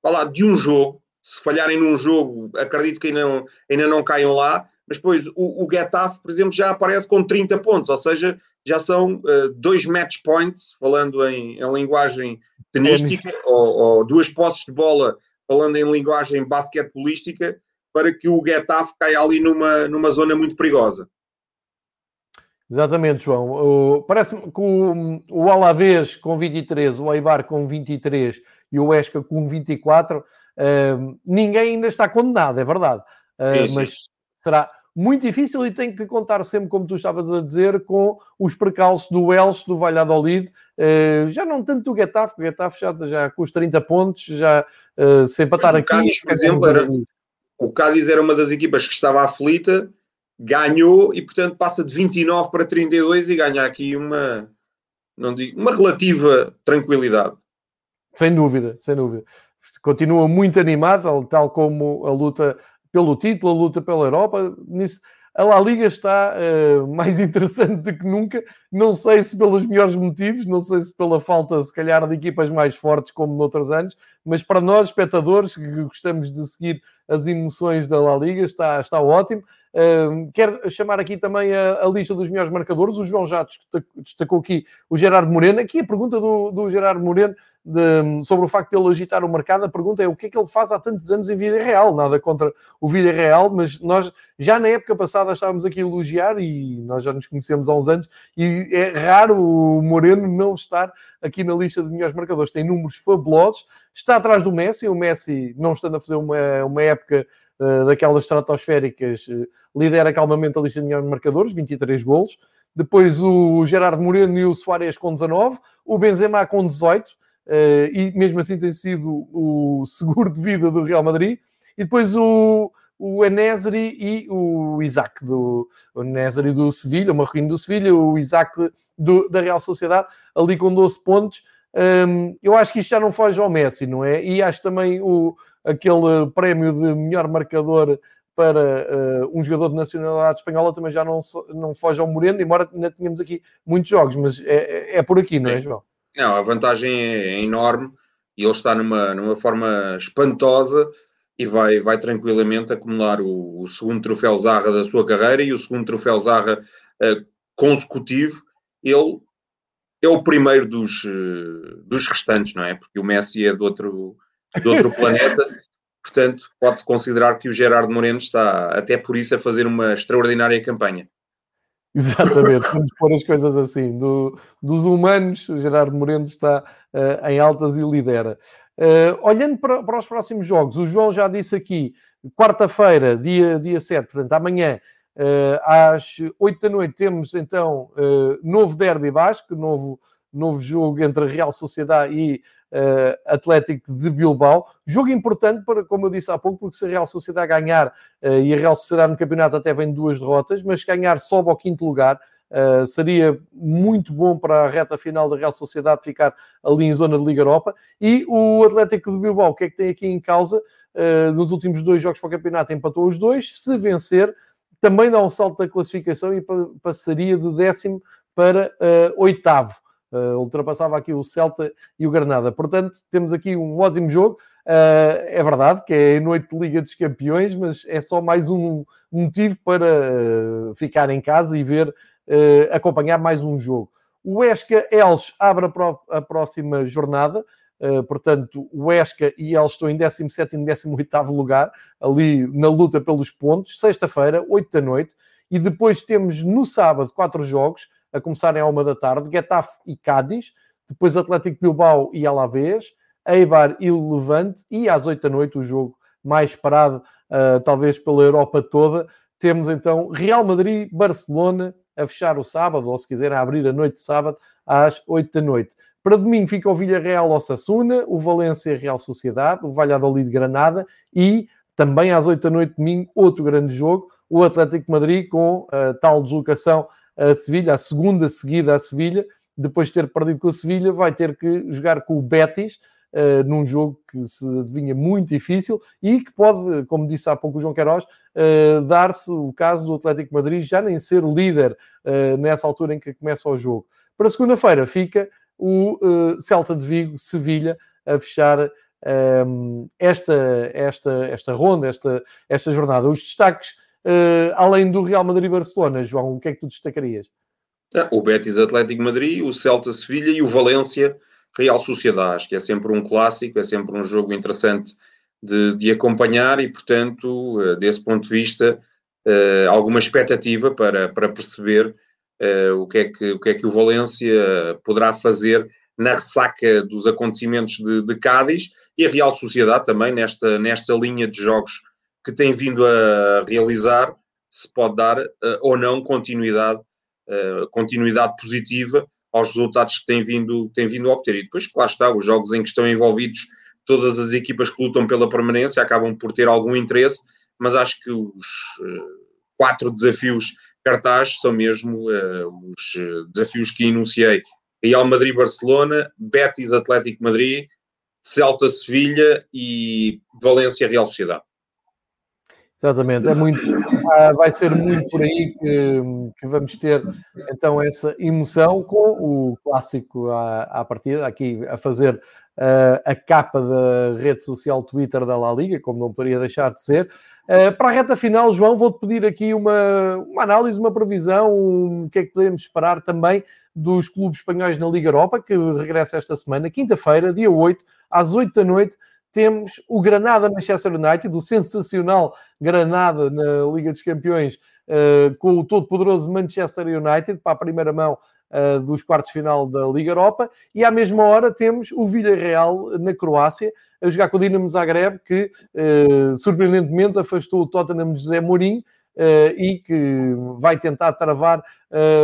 lá, de um jogo. Se falharem num jogo, acredito que ainda não, ainda não caiam lá. Mas depois o, o Getafe, por exemplo, já aparece com 30 pontos, ou seja, já são uh, dois match points, falando em, em linguagem tenística, ou, ou, duas posses de bola, falando em linguagem basquetebolística, para que o Getafe caia ali numa, numa zona muito perigosa. Exatamente, João. Parece-me que o, o Alavés com 23, o Eibar com 23 e o Esca com 24, uh, ninguém ainda está condenado, é verdade. Uh, sim, sim. Mas será muito difícil e tem que contar sempre, como tu estavas a dizer, com os precalços do Elche, do Valladolid, uh, já não tanto do Getafe, o Getafe já, já com os 30 pontos, já uh, se empatar aqui... Cádiz, por exemplo, era, o Cádiz era uma das equipas que estava aflita, ganhou e, portanto, passa de 29 para 32 e ganha aqui uma, não digo, uma relativa tranquilidade. Sem dúvida, sem dúvida. Continua muito animado, tal como a luta pelo título, a luta pela Europa. Nisso, a La Liga está uh, mais interessante do que nunca. Não sei se pelos melhores motivos, não sei se pela falta, se calhar, de equipas mais fortes como noutros anos, mas para nós, espectadores, que gostamos de seguir as emoções da La Liga, está, está ótimo. Quero chamar aqui também a, a, lista dos melhores marcadores. O João já destacou aqui o Gerardo Moreno. Aqui a pergunta do, do Gerardo Moreno de, sobre o facto de ele agitar o mercado. A pergunta é o que é que ele faz há tantos anos em vida real? Nada contra o vida real, mas nós já na época passada estávamos aqui a elogiar e nós já nos conhecemos há uns anos. E é raro o Moreno não estar aqui na lista de melhores marcadores. Tem números fabulosos. Está atrás do Messi. O Messi, não estando a fazer uma, uma época daquelas estratosféricas, uh, lidera calmamente a lista de melhores marcadores, 23 golos. Depois o Gerardo Moreno e o Soares com 19, o Benzema com 18, uh, e mesmo assim tem sido o seguro de vida do Real Madrid. E depois o, o Enesri e o Isaac do o Enesri do Sevilha, o Marroquino do Sevilha, o Isaac do, da Real Sociedade, ali com 12 pontos. Um, eu acho que isto já não foge ao Messi, não é? E acho também o, aquele prémio de melhor marcador para uh, um jogador de nacionalidade espanhola também já não, não foge ao Moreno, embora ainda tenhamos aqui muitos jogos, mas é, é, é por aqui, não é, João? Não, a vantagem é enorme e ele está numa, numa forma espantosa e vai, vai tranquilamente acumular o, o, segundo troféu Zarra da sua carreira e o segundo troféu Zarra uh, consecutivo. Ele é o primeiro dos, uh, dos restantes, não é? Porque o Messi é do outro, do outro planeta. Portanto, pode-se considerar que o Gerardo Moreno está, até por isso, a fazer uma extraordinária campanha. Exatamente, vamos pôr as coisas assim. Do, dos humanos, o Gerardo Moreno está uh, em altas e lidera. Uh, olhando para, para, os próximos jogos, o João já disse aqui, quarta-feira, dia, dia 7, portanto, amanhã, uh, às 8 da noite, temos então novo Derby Basco, novo, novo jogo entre a Real Sociedade e uh, Atlético de Bilbao. Jogo importante, para, como eu disse há pouco, porque se a Real Sociedade ganhar, uh, e a Real Sociedade no campeonato até vem duas derrotas, mas ganhar sobe ao quinto lugar, Uh, seria muito bom para a reta final da Real Sociedade ficar ali em zona de Liga Europa. E o Atlético de Bilbao, o que é que tem aqui em causa? Uh, nos últimos dois jogos para o campeonato empatou os dois. Se vencer, também dá um salto da classificação e passaria de décimo para uh, oitavo. Uh, ultrapassava aqui o Celta e o Granada. Portanto, temos aqui um ótimo jogo. Uh, é verdade que é noite de Liga dos Campeões, mas é só mais um motivo para uh, ficar em casa e ver, acompanhar mais um jogo. O Esca Elche abre a, a próxima jornada. portanto, o Esca e Elche estão em 17 e 18 lugar, ali na luta pelos pontos. Sexta-feira, 8 da noite. E depois temos no sábado quatro jogos a começarem à uma da tarde, Getafe e Cádiz, depois Atlético Bilbao e Alavés, Eibar e Levante, e às oito da noite o jogo mais esperado, uh, talvez pela Europa toda, temos então Real Madrid-Barcelona a fechar o sábado, ou se quiserem abrir a noite de sábado, às oito da noite. Para domingo fica o Villarreal Osasuna, o Valência Real Sociedade, o Valladolid Granada e também às oito da noite domingo outro grande jogo, o Atlético Madrid com a tal deslocação a Sevilha, a segunda seguida a Sevilha, depois de ter perdido com a Sevilha, vai ter que jogar com o Betis, Uh, num jogo que se adivinha muito difícil e que pode, como disse há pouco o João Queiroz, uh, dar-se o caso do Atlético Madrid já nem ser líder uh, nessa altura em que começa o jogo. Para segunda-feira fica o Celta de Vigo, Sevilha, a fechar esta, esta, esta ronda, esta, esta jornada. Os destaques uh, além do Real Madrid-Barcelona, João, o que é que tu destacarias? Ah, o Betis Atlético Madrid, o Celta Sevilha e o Valência Real Sociedade. Acho que é sempre um clássico, é sempre um jogo interessante de, de acompanhar e, portanto, uh, desse ponto de vista, uh, alguma expectativa para, para perceber o, que é que, o que é que o Valência poderá fazer na ressaca dos acontecimentos de, de Cádiz e a Real Sociedade também nesta, nesta linha de jogos que tem vindo a realizar, se pode dar uh, ou não continuidade, uh, continuidade positiva aos resultados que tem vindo, tem vindo a obter. E depois, claro está, os jogos em que estão envolvidos todas as equipas que lutam pela permanência acabam por ter algum interesse, mas acho que os uh, quatro desafios cartaz são mesmo os desafios que enunciei. Real Madrid-Barcelona, Betis Atlético Madrid, Celta-Sevilha e Valência-Real Sociedade. Exatamente, é muito, ah, vai ser muito por aí que, que, vamos ter então essa emoção com o clássico à, à partida, aqui a fazer uh, a capa da rede social Twitter da La Liga, como não poderia deixar de ser. Uh, para a reta final, João, vou-te pedir aqui uma, uma análise, uma previsão, um, o que é que podemos esperar também dos clubes espanhóis na Liga Europa, que regressa esta semana, quinta-feira, dia 8, às 8 da noite, temos o Granada Manchester United, o sensacional Granada na Liga dos Campeões, uh, com o todo-poderoso Manchester United para a primeira mão uh, dos quartos final da Liga Europa, e à mesma hora temos o Villarreal na Croácia, a jogar com o Dinamo Zagreb, que uh, surpreendentemente afastou o Tottenham de José Mourinho, e que vai tentar travar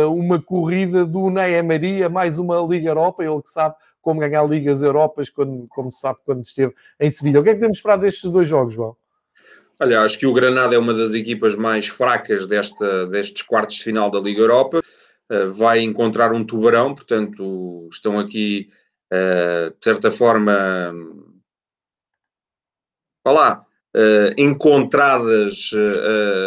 uma corrida do Unai Maria, mais uma Liga Europa, ele que sabe como ganhar Ligas Europas, quando, como se sabe, quando esteve em Sevilha. O que é que temos esperado destes dois jogos, João? Olha, acho que o Granada é uma das equipas mais fracas desta, destes quartos de final da Liga Europa. Uh, vai encontrar um tubarão, portanto, estão aqui, uh, de certa forma, vá lá, uh, encontradas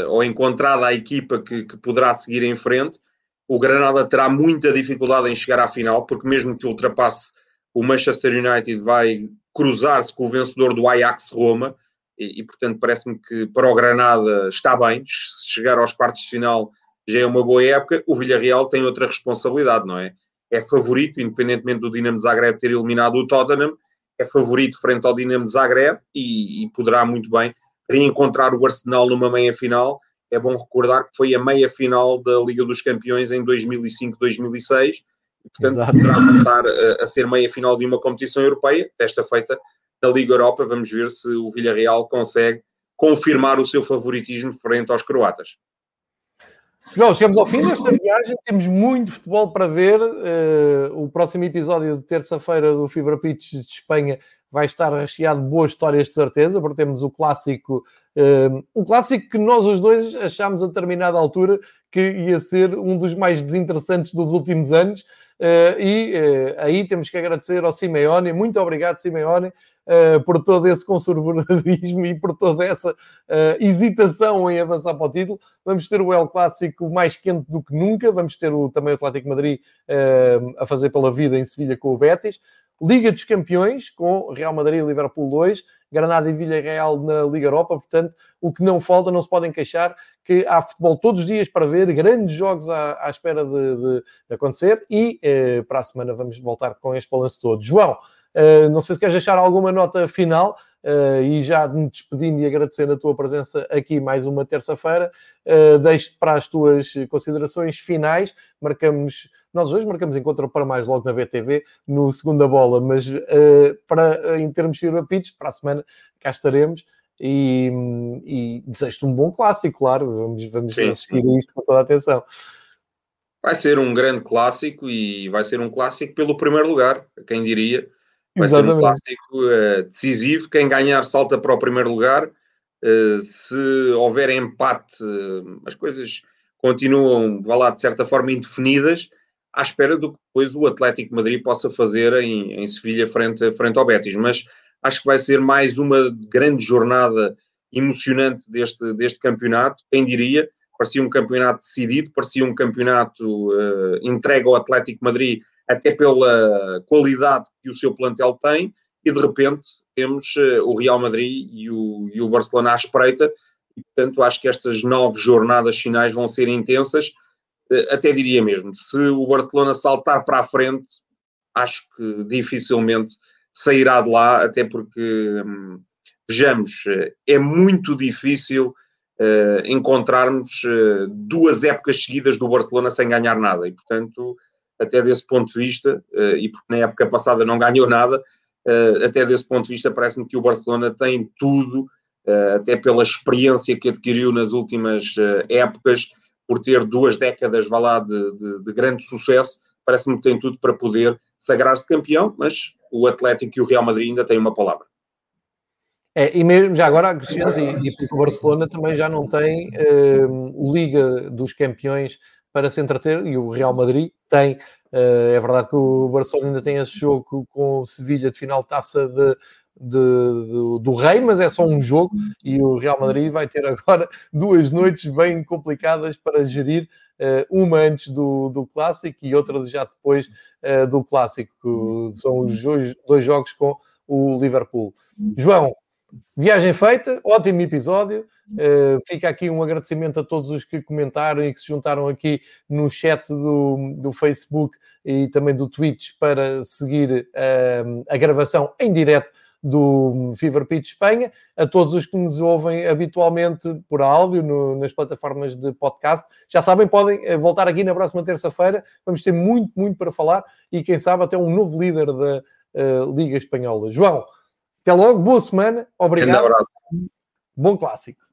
ou encontrada a equipa que, que poderá seguir em frente. O Granada terá muita dificuldade em chegar à final, porque mesmo que ultrapasse o Manchester United vai cruzar-se com o vencedor do Ajax Roma e, e portanto parece-me que para o Granada está bem, se chegar aos quartos de final já é uma boa época, o Villarreal tem outra responsabilidade, não é? É favorito, independentemente do Dinamo Zagreb ter eliminado o Tottenham, é favorito frente ao Dinamo Zagreb e, e poderá muito bem reencontrar o Arsenal numa meia-final. É bom recordar que foi a meia-final da Liga dos Campeões em 2005-2006 e, portanto, Exato. poderá voltar a, a ser meia-final de uma competição europeia, desta feita na Liga Europa. Vamos ver se o Villarreal consegue confirmar o seu favoritismo frente aos croatas. João, chegamos ao fim desta viagem, temos muito futebol para ver. Uh, o próximo episódio de terça-feira do Fibra Pitch de Espanha vai estar recheado de boas histórias de certeza, porque temos o clássico, uh, um clássico que nós os dois achámos a determinada altura que ia ser um dos mais desinteressantes dos últimos anos. Uh, e aí temos que agradecer ao Simeone, muito obrigado Simeone, uh, por todo esse conservadorismo e por toda essa uh, hesitação em avançar para o título. Vamos ter o El Clássico mais quente do que nunca, vamos ter o, também o Atlético Madrid uh, a fazer pela vida em Sevilha com o Betis. Liga dos Campeões, com Real Madrid e Liverpool 2, Granada e Villarreal na Liga Europa, portanto, o que não falta, não se podem queixar, que há futebol todos os dias para ver, grandes jogos à, à espera de, de, acontecer e eh, para a semana vamos voltar com este balanço todo. João, Uh, não sei se queres deixar alguma nota final uh, e já me despedindo e agradecendo a tua presença aqui mais uma terça-feira, uh, deixo-te para as tuas considerações finais. Marcamos, nós hoje marcamos encontro para mais logo na BTV, no segunda bola, mas uh, para, em termos de para a semana cá estaremos. E, e desejo-te um bom clássico, claro. Vamos, vamos sim, assistir sim. a isto com toda a atenção. Vai ser um grande clássico e vai ser um clássico pelo primeiro lugar, quem diria Vai Exatamente. ser um clássico uh, decisivo. Quem ganhar salta para o primeiro lugar. Uh, se houver empate, uh, as coisas continuam, vá lá, de certa forma indefinidas, à espera do que depois o Atlético Madrid possa fazer em, em Sevilha frente, frente ao Betis. Mas acho que vai ser mais uma grande jornada emocionante deste, deste campeonato. Quem diria? Parecia um campeonato decidido, parecia um campeonato uh, entregue ao Atlético Madrid até pela qualidade que o seu plantel tem, e de repente temos uh, o Real Madrid e o, e o Barcelona à espreita, e portanto acho que estas nove jornadas finais vão ser intensas, até diria mesmo, se o Barcelona saltar para a frente, acho que dificilmente sairá de lá, até porque, hum, vejamos, é muito difícil uh, encontrarmos duas épocas seguidas do Barcelona sem ganhar nada, e portanto até desse ponto de vista, uh, e porque na época passada não ganhou nada, uh, até desse ponto de vista parece-me que o Barcelona tem tudo, uh, até pela experiência que adquiriu nas últimas épocas, por ter duas décadas, vá lá, de, de, de grande sucesso, parece-me que tem tudo para poder sagrar-se campeão, mas o Atlético e o Real Madrid ainda têm uma palavra. É, e mesmo já agora acrescento, e, e o Barcelona também já não tem uh, Liga dos Campeões para se entreter, e o Real Madrid tem. Uh, é verdade que o Barcelona ainda tem esse jogo com o Sevilha de final de taça de, de, de, do Rei, mas é só um jogo e o Real Madrid vai ter agora duas noites bem complicadas para gerir, uh, uma antes do, do Clássico e outra já depois uh, do Clássico. São os dois, dois jogos com o Liverpool. João, Viagem feita, ótimo episódio. Uh, fica aqui um agradecimento a todos os que comentaram e que se juntaram aqui no chat do, do Facebook e também do Twitch para seguir uh, a gravação em direto do Fever Pitch Espanha, a todos os que nos ouvem habitualmente por áudio no, nas plataformas de podcast. Já sabem, podem eh, voltar aqui na próxima terça-feira. Vamos ter muito, muito para falar e quem sabe até um novo líder da uh, Liga Espanhola. João, até logo, boa semana, obrigado. Um abraço. Bom clássico.